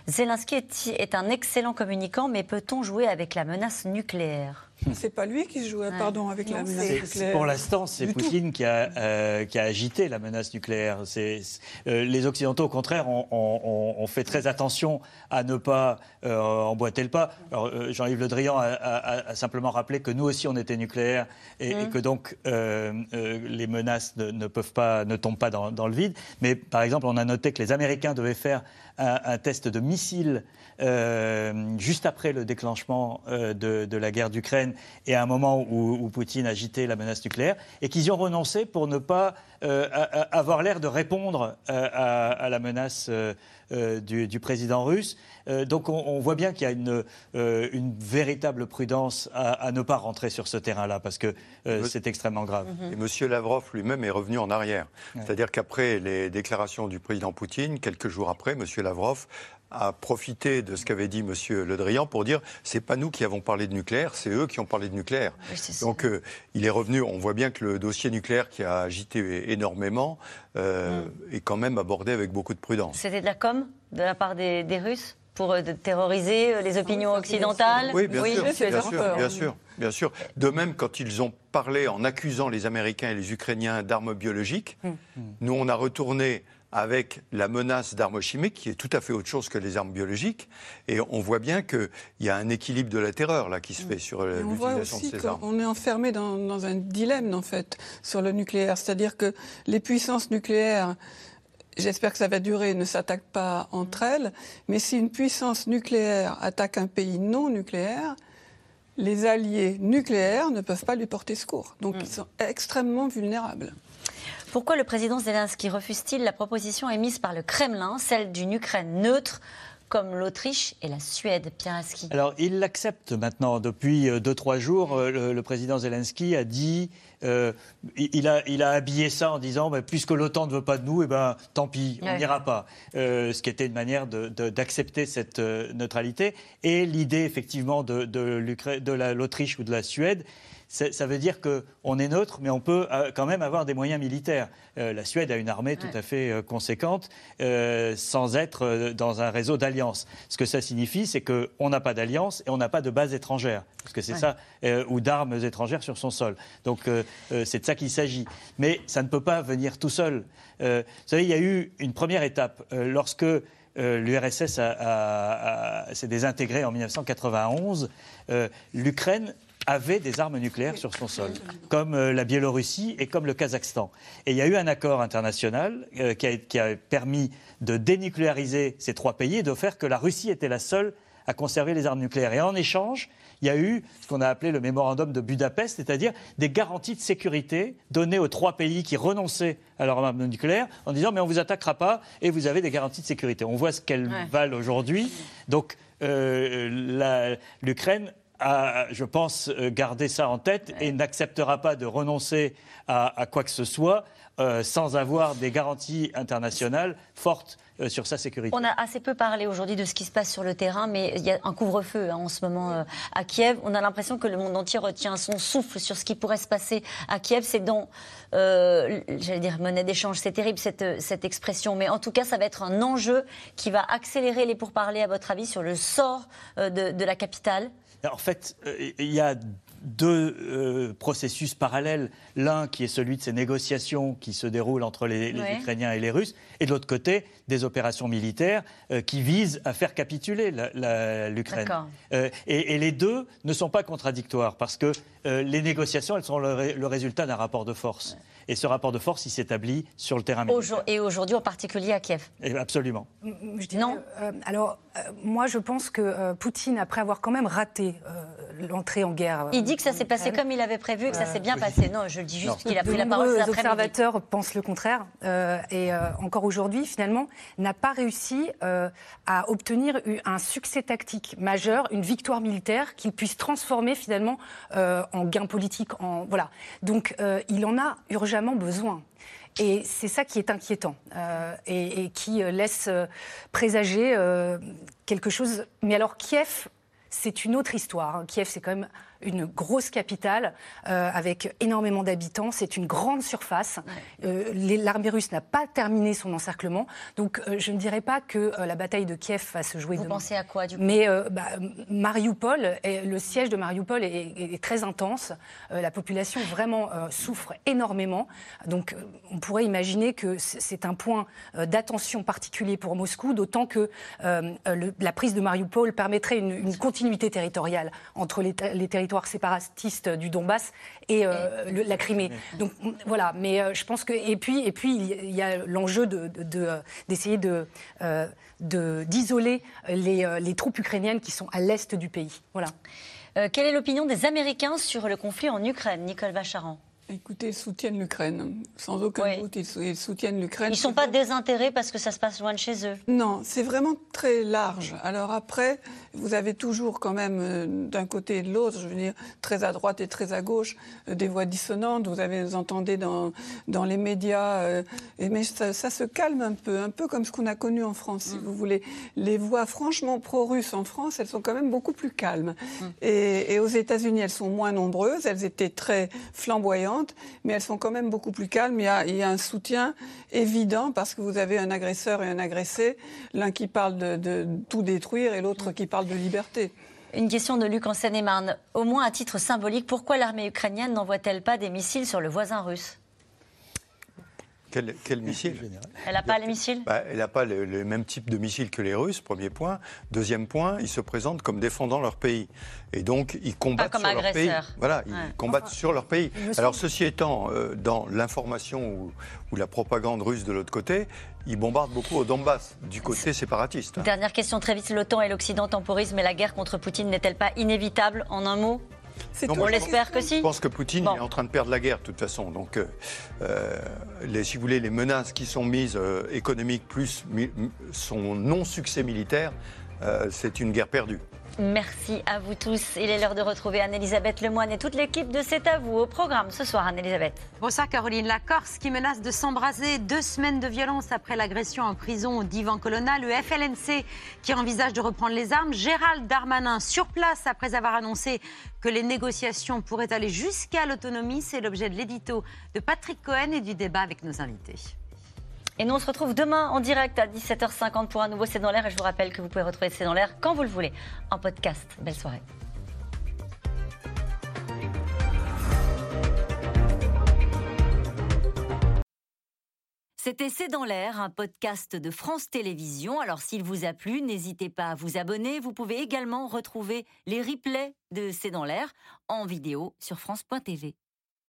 Zelensky est, est un excellent communicant, mais peut-on jouer avec la menace nucléaire? C'est pas lui qui jouait, pardon, avec la menace nucléaire. Pour l'instant, c'est. Poutine qui a, euh, qui a agité la menace nucléaire. C'est- euh, les Occidentaux, au contraire, ont, fait très attention à ne pas euh, emboîter le pas. Euh, Jean-Yves Le Drian a, a- a simplement rappelé que nous aussi, on était nucléaire et, et Mm. que donc euh, euh, les menaces ne, ne peuvent pas, ne tombent pas dans, dans le vide. Mais par exemple, on a noté que les Américains devaient faire un, test de missile euh, juste après le déclenchement euh, de, de la guerre d'Ukraine et à un moment où, où Poutine agitait la menace nucléaire, et qu'ils y ont renoncé pour ne pas euh, avoir l'air de répondre euh, à, à la menace euh, du, du président russe. Euh, donc on, on voit bien qu'il y a une, euh, une véritable prudence à, à ne pas rentrer sur ce terrain-là, parce que euh, c'est extrêmement grave. Et M. Lavrov lui-même est revenu en arrière. C'est-à-dire qu'après les déclarations du président Poutine, quelques jours après, M. Lavrov a profité de ce qu'avait dit M. Le Drian pour dire c'est pas nous qui avons parlé de nucléaire, c'est eux qui ont parlé de nucléaire. Donc euh, il est revenu. On voit bien que le dossier nucléaire qui a agité énormément euh, est quand même abordé avec beaucoup de prudence. C'était de la com de la part des, des Russes pour euh, de terroriser euh, les opinions occidentales? Oui, bien sûr, je bien suis sûr, bien sûr, bien sûr. De même, quand ils ont parlé en accusant les Américains et les Ukrainiens d'armes biologiques, Hmm. nous, on a retourné avec la menace d'armes chimiques, qui est tout à fait autre chose que les armes biologiques. Et on voit bien qu'il y a un équilibre de la terreur là qui se fait sur euh, on l'utilisation de aussi ces armes. qu'on est enfermé dans, dans un dilemme, en fait, sur le nucléaire. C'est-à-dire que les puissances nucléaires, j'espère que ça va durer, ne s'attaquent pas entre elles. Mais si une puissance nucléaire attaque un pays non nucléaire, les alliés nucléaires ne peuvent pas lui porter secours. Donc ils sont extrêmement vulnérables. Pourquoi le président Zelensky refuse-t-il la proposition émise par le Kremlin, celle d'une Ukraine neutre, comme l'Autriche et la Suède, Pierre Aski Alors, il l'accepte maintenant. Depuis 2-3 jours, euh, le, le président Zelensky a dit, euh, il, a, il a habillé ça en disant, bah, puisque l'OTAN ne veut pas de nous, eh ben, tant pis, on n'ira pas. Euh, ce qui était une manière d'accepter cette euh, neutralité. Et l'idée, effectivement, de, l'Autriche ou de la Suède, ça veut dire qu'on est neutre, mais on peut euh, quand même avoir des moyens militaires. Euh, la Suède a une armée tout à fait euh, conséquente, euh, sans être dans un réseau d'alliances. Ce que ça signifie, c'est qu'on n'a pas d'alliance et on n'a pas de base étrangère, parce que c'est Ouais. ça, euh, ou d'armes étrangères sur son sol. Donc c'est de ça qu'il s'agit. Mais ça ne peut pas venir tout seul. Vous savez, il y a eu une première étape lorsque euh, l'URSS s'est désintégrée en 1991. euh, L'Ukraine avait des armes nucléaires sur son sol, comme euh, la Biélorussie et comme le Kazakhstan. Et il y a eu un accord international euh, qui, a, qui a permis de dénucléariser ces trois pays et de faire que la Russie était la seule à conserver les armes nucléaires. Et en échange, il y a eu ce qu'on a appelé le mémorandum de Budapest, c'est-à-dire des garanties de sécurité données aux trois pays qui renonçaient à leurs armes nucléaires en disant mais on vous attaquera pas et vous avez des garanties de sécurité. On voit ce qu'elles Ouais. valent aujourd'hui. Donc euh, l'Ukraine a, je pense, euh, gardé ça en tête et n'acceptera pas de renoncer à, à quoi que ce soit euh, sans avoir des garanties internationales fortes euh, sur sa sécurité. On a assez peu parlé aujourd'hui de ce qui se passe sur le terrain, mais il y a un couvre-feu hein, en ce moment euh, à Kiev. On a l'impression que le monde entier retient son souffle sur ce qui pourrait se passer à Kiev. C'est dans, j'allais dire, monnaie d'échange. C'est terrible cette, cette expression, mais en tout cas, ça va être un enjeu qui va accélérer les pourparlers, à votre avis, sur le sort de, de la capitale. En fait, euh, il y a deux euh, processus parallèles. L'un qui est celui de ces négociations qui se déroulent entre les, les Ouais. Ukrainiens et les Russes, et de l'autre côté, des opérations militaires euh, qui visent à faire capituler l'Ukraine. D'accord. Euh, et, et les deux ne sont pas contradictoires parce que euh, les négociations, elles sont le, ré- le résultat d'un rapport de force. Et ce rapport de force, il s'établit sur le terrain militaire. Aujourd- Et aujourd'hui, en particulier à Kiev. Et Absolument. Je dirais, euh, alors, euh, moi, je pense que euh, Poutine, après avoir quand même raté euh, l'entrée en guerre. Il dit que ça s'est passé comme il avait prévu et que ça s'est bien passé. Non, je le dis juste qu'il a pris la parole après-midi. observateurs pensent le contraire. euh, et euh, encore aujourd'hui, finalement, n'a pas réussi euh, à obtenir un succès tactique majeur, une victoire militaire qu'il puisse transformer finalement euh, en gain politique. En, voilà. Donc, euh, il en a urgemment besoin. Et c'est ça qui est inquiétant euh, et, qui euh, laisse euh, présager euh, quelque chose. Mais alors, Kiev, c'est une autre histoire. hein. Kiev, c'est quand même une grosse capitale euh, avec énormément d'habitants. C'est une grande surface. Euh, L'armée russe n'a pas terminé son encerclement. Donc, euh, je ne dirais pas que la bataille de Kiev va se jouer Vous demain. pensez à quoi, du coup? Mais bah, Mariupol, est- le siège de Mariupol est, est- est très intense. La population vraiment souffre énormément. Donc, on pourrait imaginer que c'est un point d'attention particulier pour Moscou, d'autant que le- la prise de Mariupol permettrait une, une continuité territoriale entre les territoires séparatistes du Donbass et euh, le- la Crimée. Donc voilà. Mais euh, je pense que et puis et puis il y a- l'enjeu de- de- de, euh, d'essayer de euh, d'isoler les, les troupes ukrainiennes qui sont à l'est du pays. Voilà. Euh, quelle est l'opinion des Américains sur le conflit en Ukraine, Nicole Vacharan? Écoutez, ils soutiennent l'Ukraine. Sans aucun doute, ils sou- ils soutiennent l'Ukraine. Ils ne sont pas désintéressés parce que ça se passe loin de chez eux. Non, c'est vraiment très large. Alors après, vous avez toujours quand même euh, d'un côté et de l'autre, je veux dire, très à droite et très à gauche, euh, des voix dissonantes. Vous avez, vous entendez dans, dans les médias, euh, et mais ça, ça se calme un peu, un peu comme ce qu'on a connu en France, si vous voulez. Les voix franchement pro-russes en France, elles sont quand même beaucoup plus calmes. Et, et aux États-Unis, elles sont moins nombreuses. Elles étaient très flamboyantes. Mais elles sont quand même beaucoup plus calmes. Il y a, il y a un soutien évident parce que vous avez un agresseur et un agressé, l'un qui parle de, de tout détruire et l'autre qui parle de liberté. Une question de Luc en Seine-et-Marne. Au moins à titre symbolique, pourquoi l'armée ukrainienne n'envoie-t-elle pas des missiles sur le voisin russe? Quel, quel missile Elle n'a pas les missiles Bah, Elle n'a pas le, le même type de missile que les Russes, premier point. Deuxième point, ils se présentent comme défendant leur pays. Et donc, ils combattent comme sur leur pays. agresseurs. Voilà, ils Ouais. combattent sur leur pays. Alors, ceci étant, euh, dans l'information ou, ou la propagande russe de l'autre côté, ils bombardent beaucoup au Donbass, du côté séparatiste. hein. Dernière question très vite. L'OTAN et l'Occident temporisent, mais la guerre contre Poutine n'est-elle pas inévitable? En un mot On l'espère que si. Je pense que Poutine Bon. est en train de perdre la guerre de toute façon. Donc, euh, euh, les, si vous voulez, les menaces qui sont mises euh, économiques plus mi- son non-succès militaire, euh, c'est une guerre perdue. Merci à vous tous. Il est l'heure de retrouver Anne-Elisabeth Lemoine et toute l'équipe de C'est à vous au programme ce soir, Anne-Elisabeth. Bonsoir Caroline. La Corse qui menace de s'embraser. Deux semaines de violence après l'agression en prison d'Ivan Colonna. Le FLNC qui envisage de reprendre les armes. Gérald Darmanin sur place après avoir annoncé que les négociations pourraient aller jusqu'à l'autonomie. C'est l'objet de l'édito de Patrick Cohen et du débat avec nos invités. Et nous, on se retrouve demain en direct à 17h50 pour un nouveau C'est dans l'air. Et je vous rappelle que vous pouvez retrouver C'est dans l'air quand vous le voulez en podcast. Belle soirée. C'était C'est dans l'air, un podcast de France Télévisions. Alors s'il vous a plu, n'hésitez pas à vous abonner. Vous pouvez également retrouver les replays de C'est dans l'air en vidéo sur France.tv.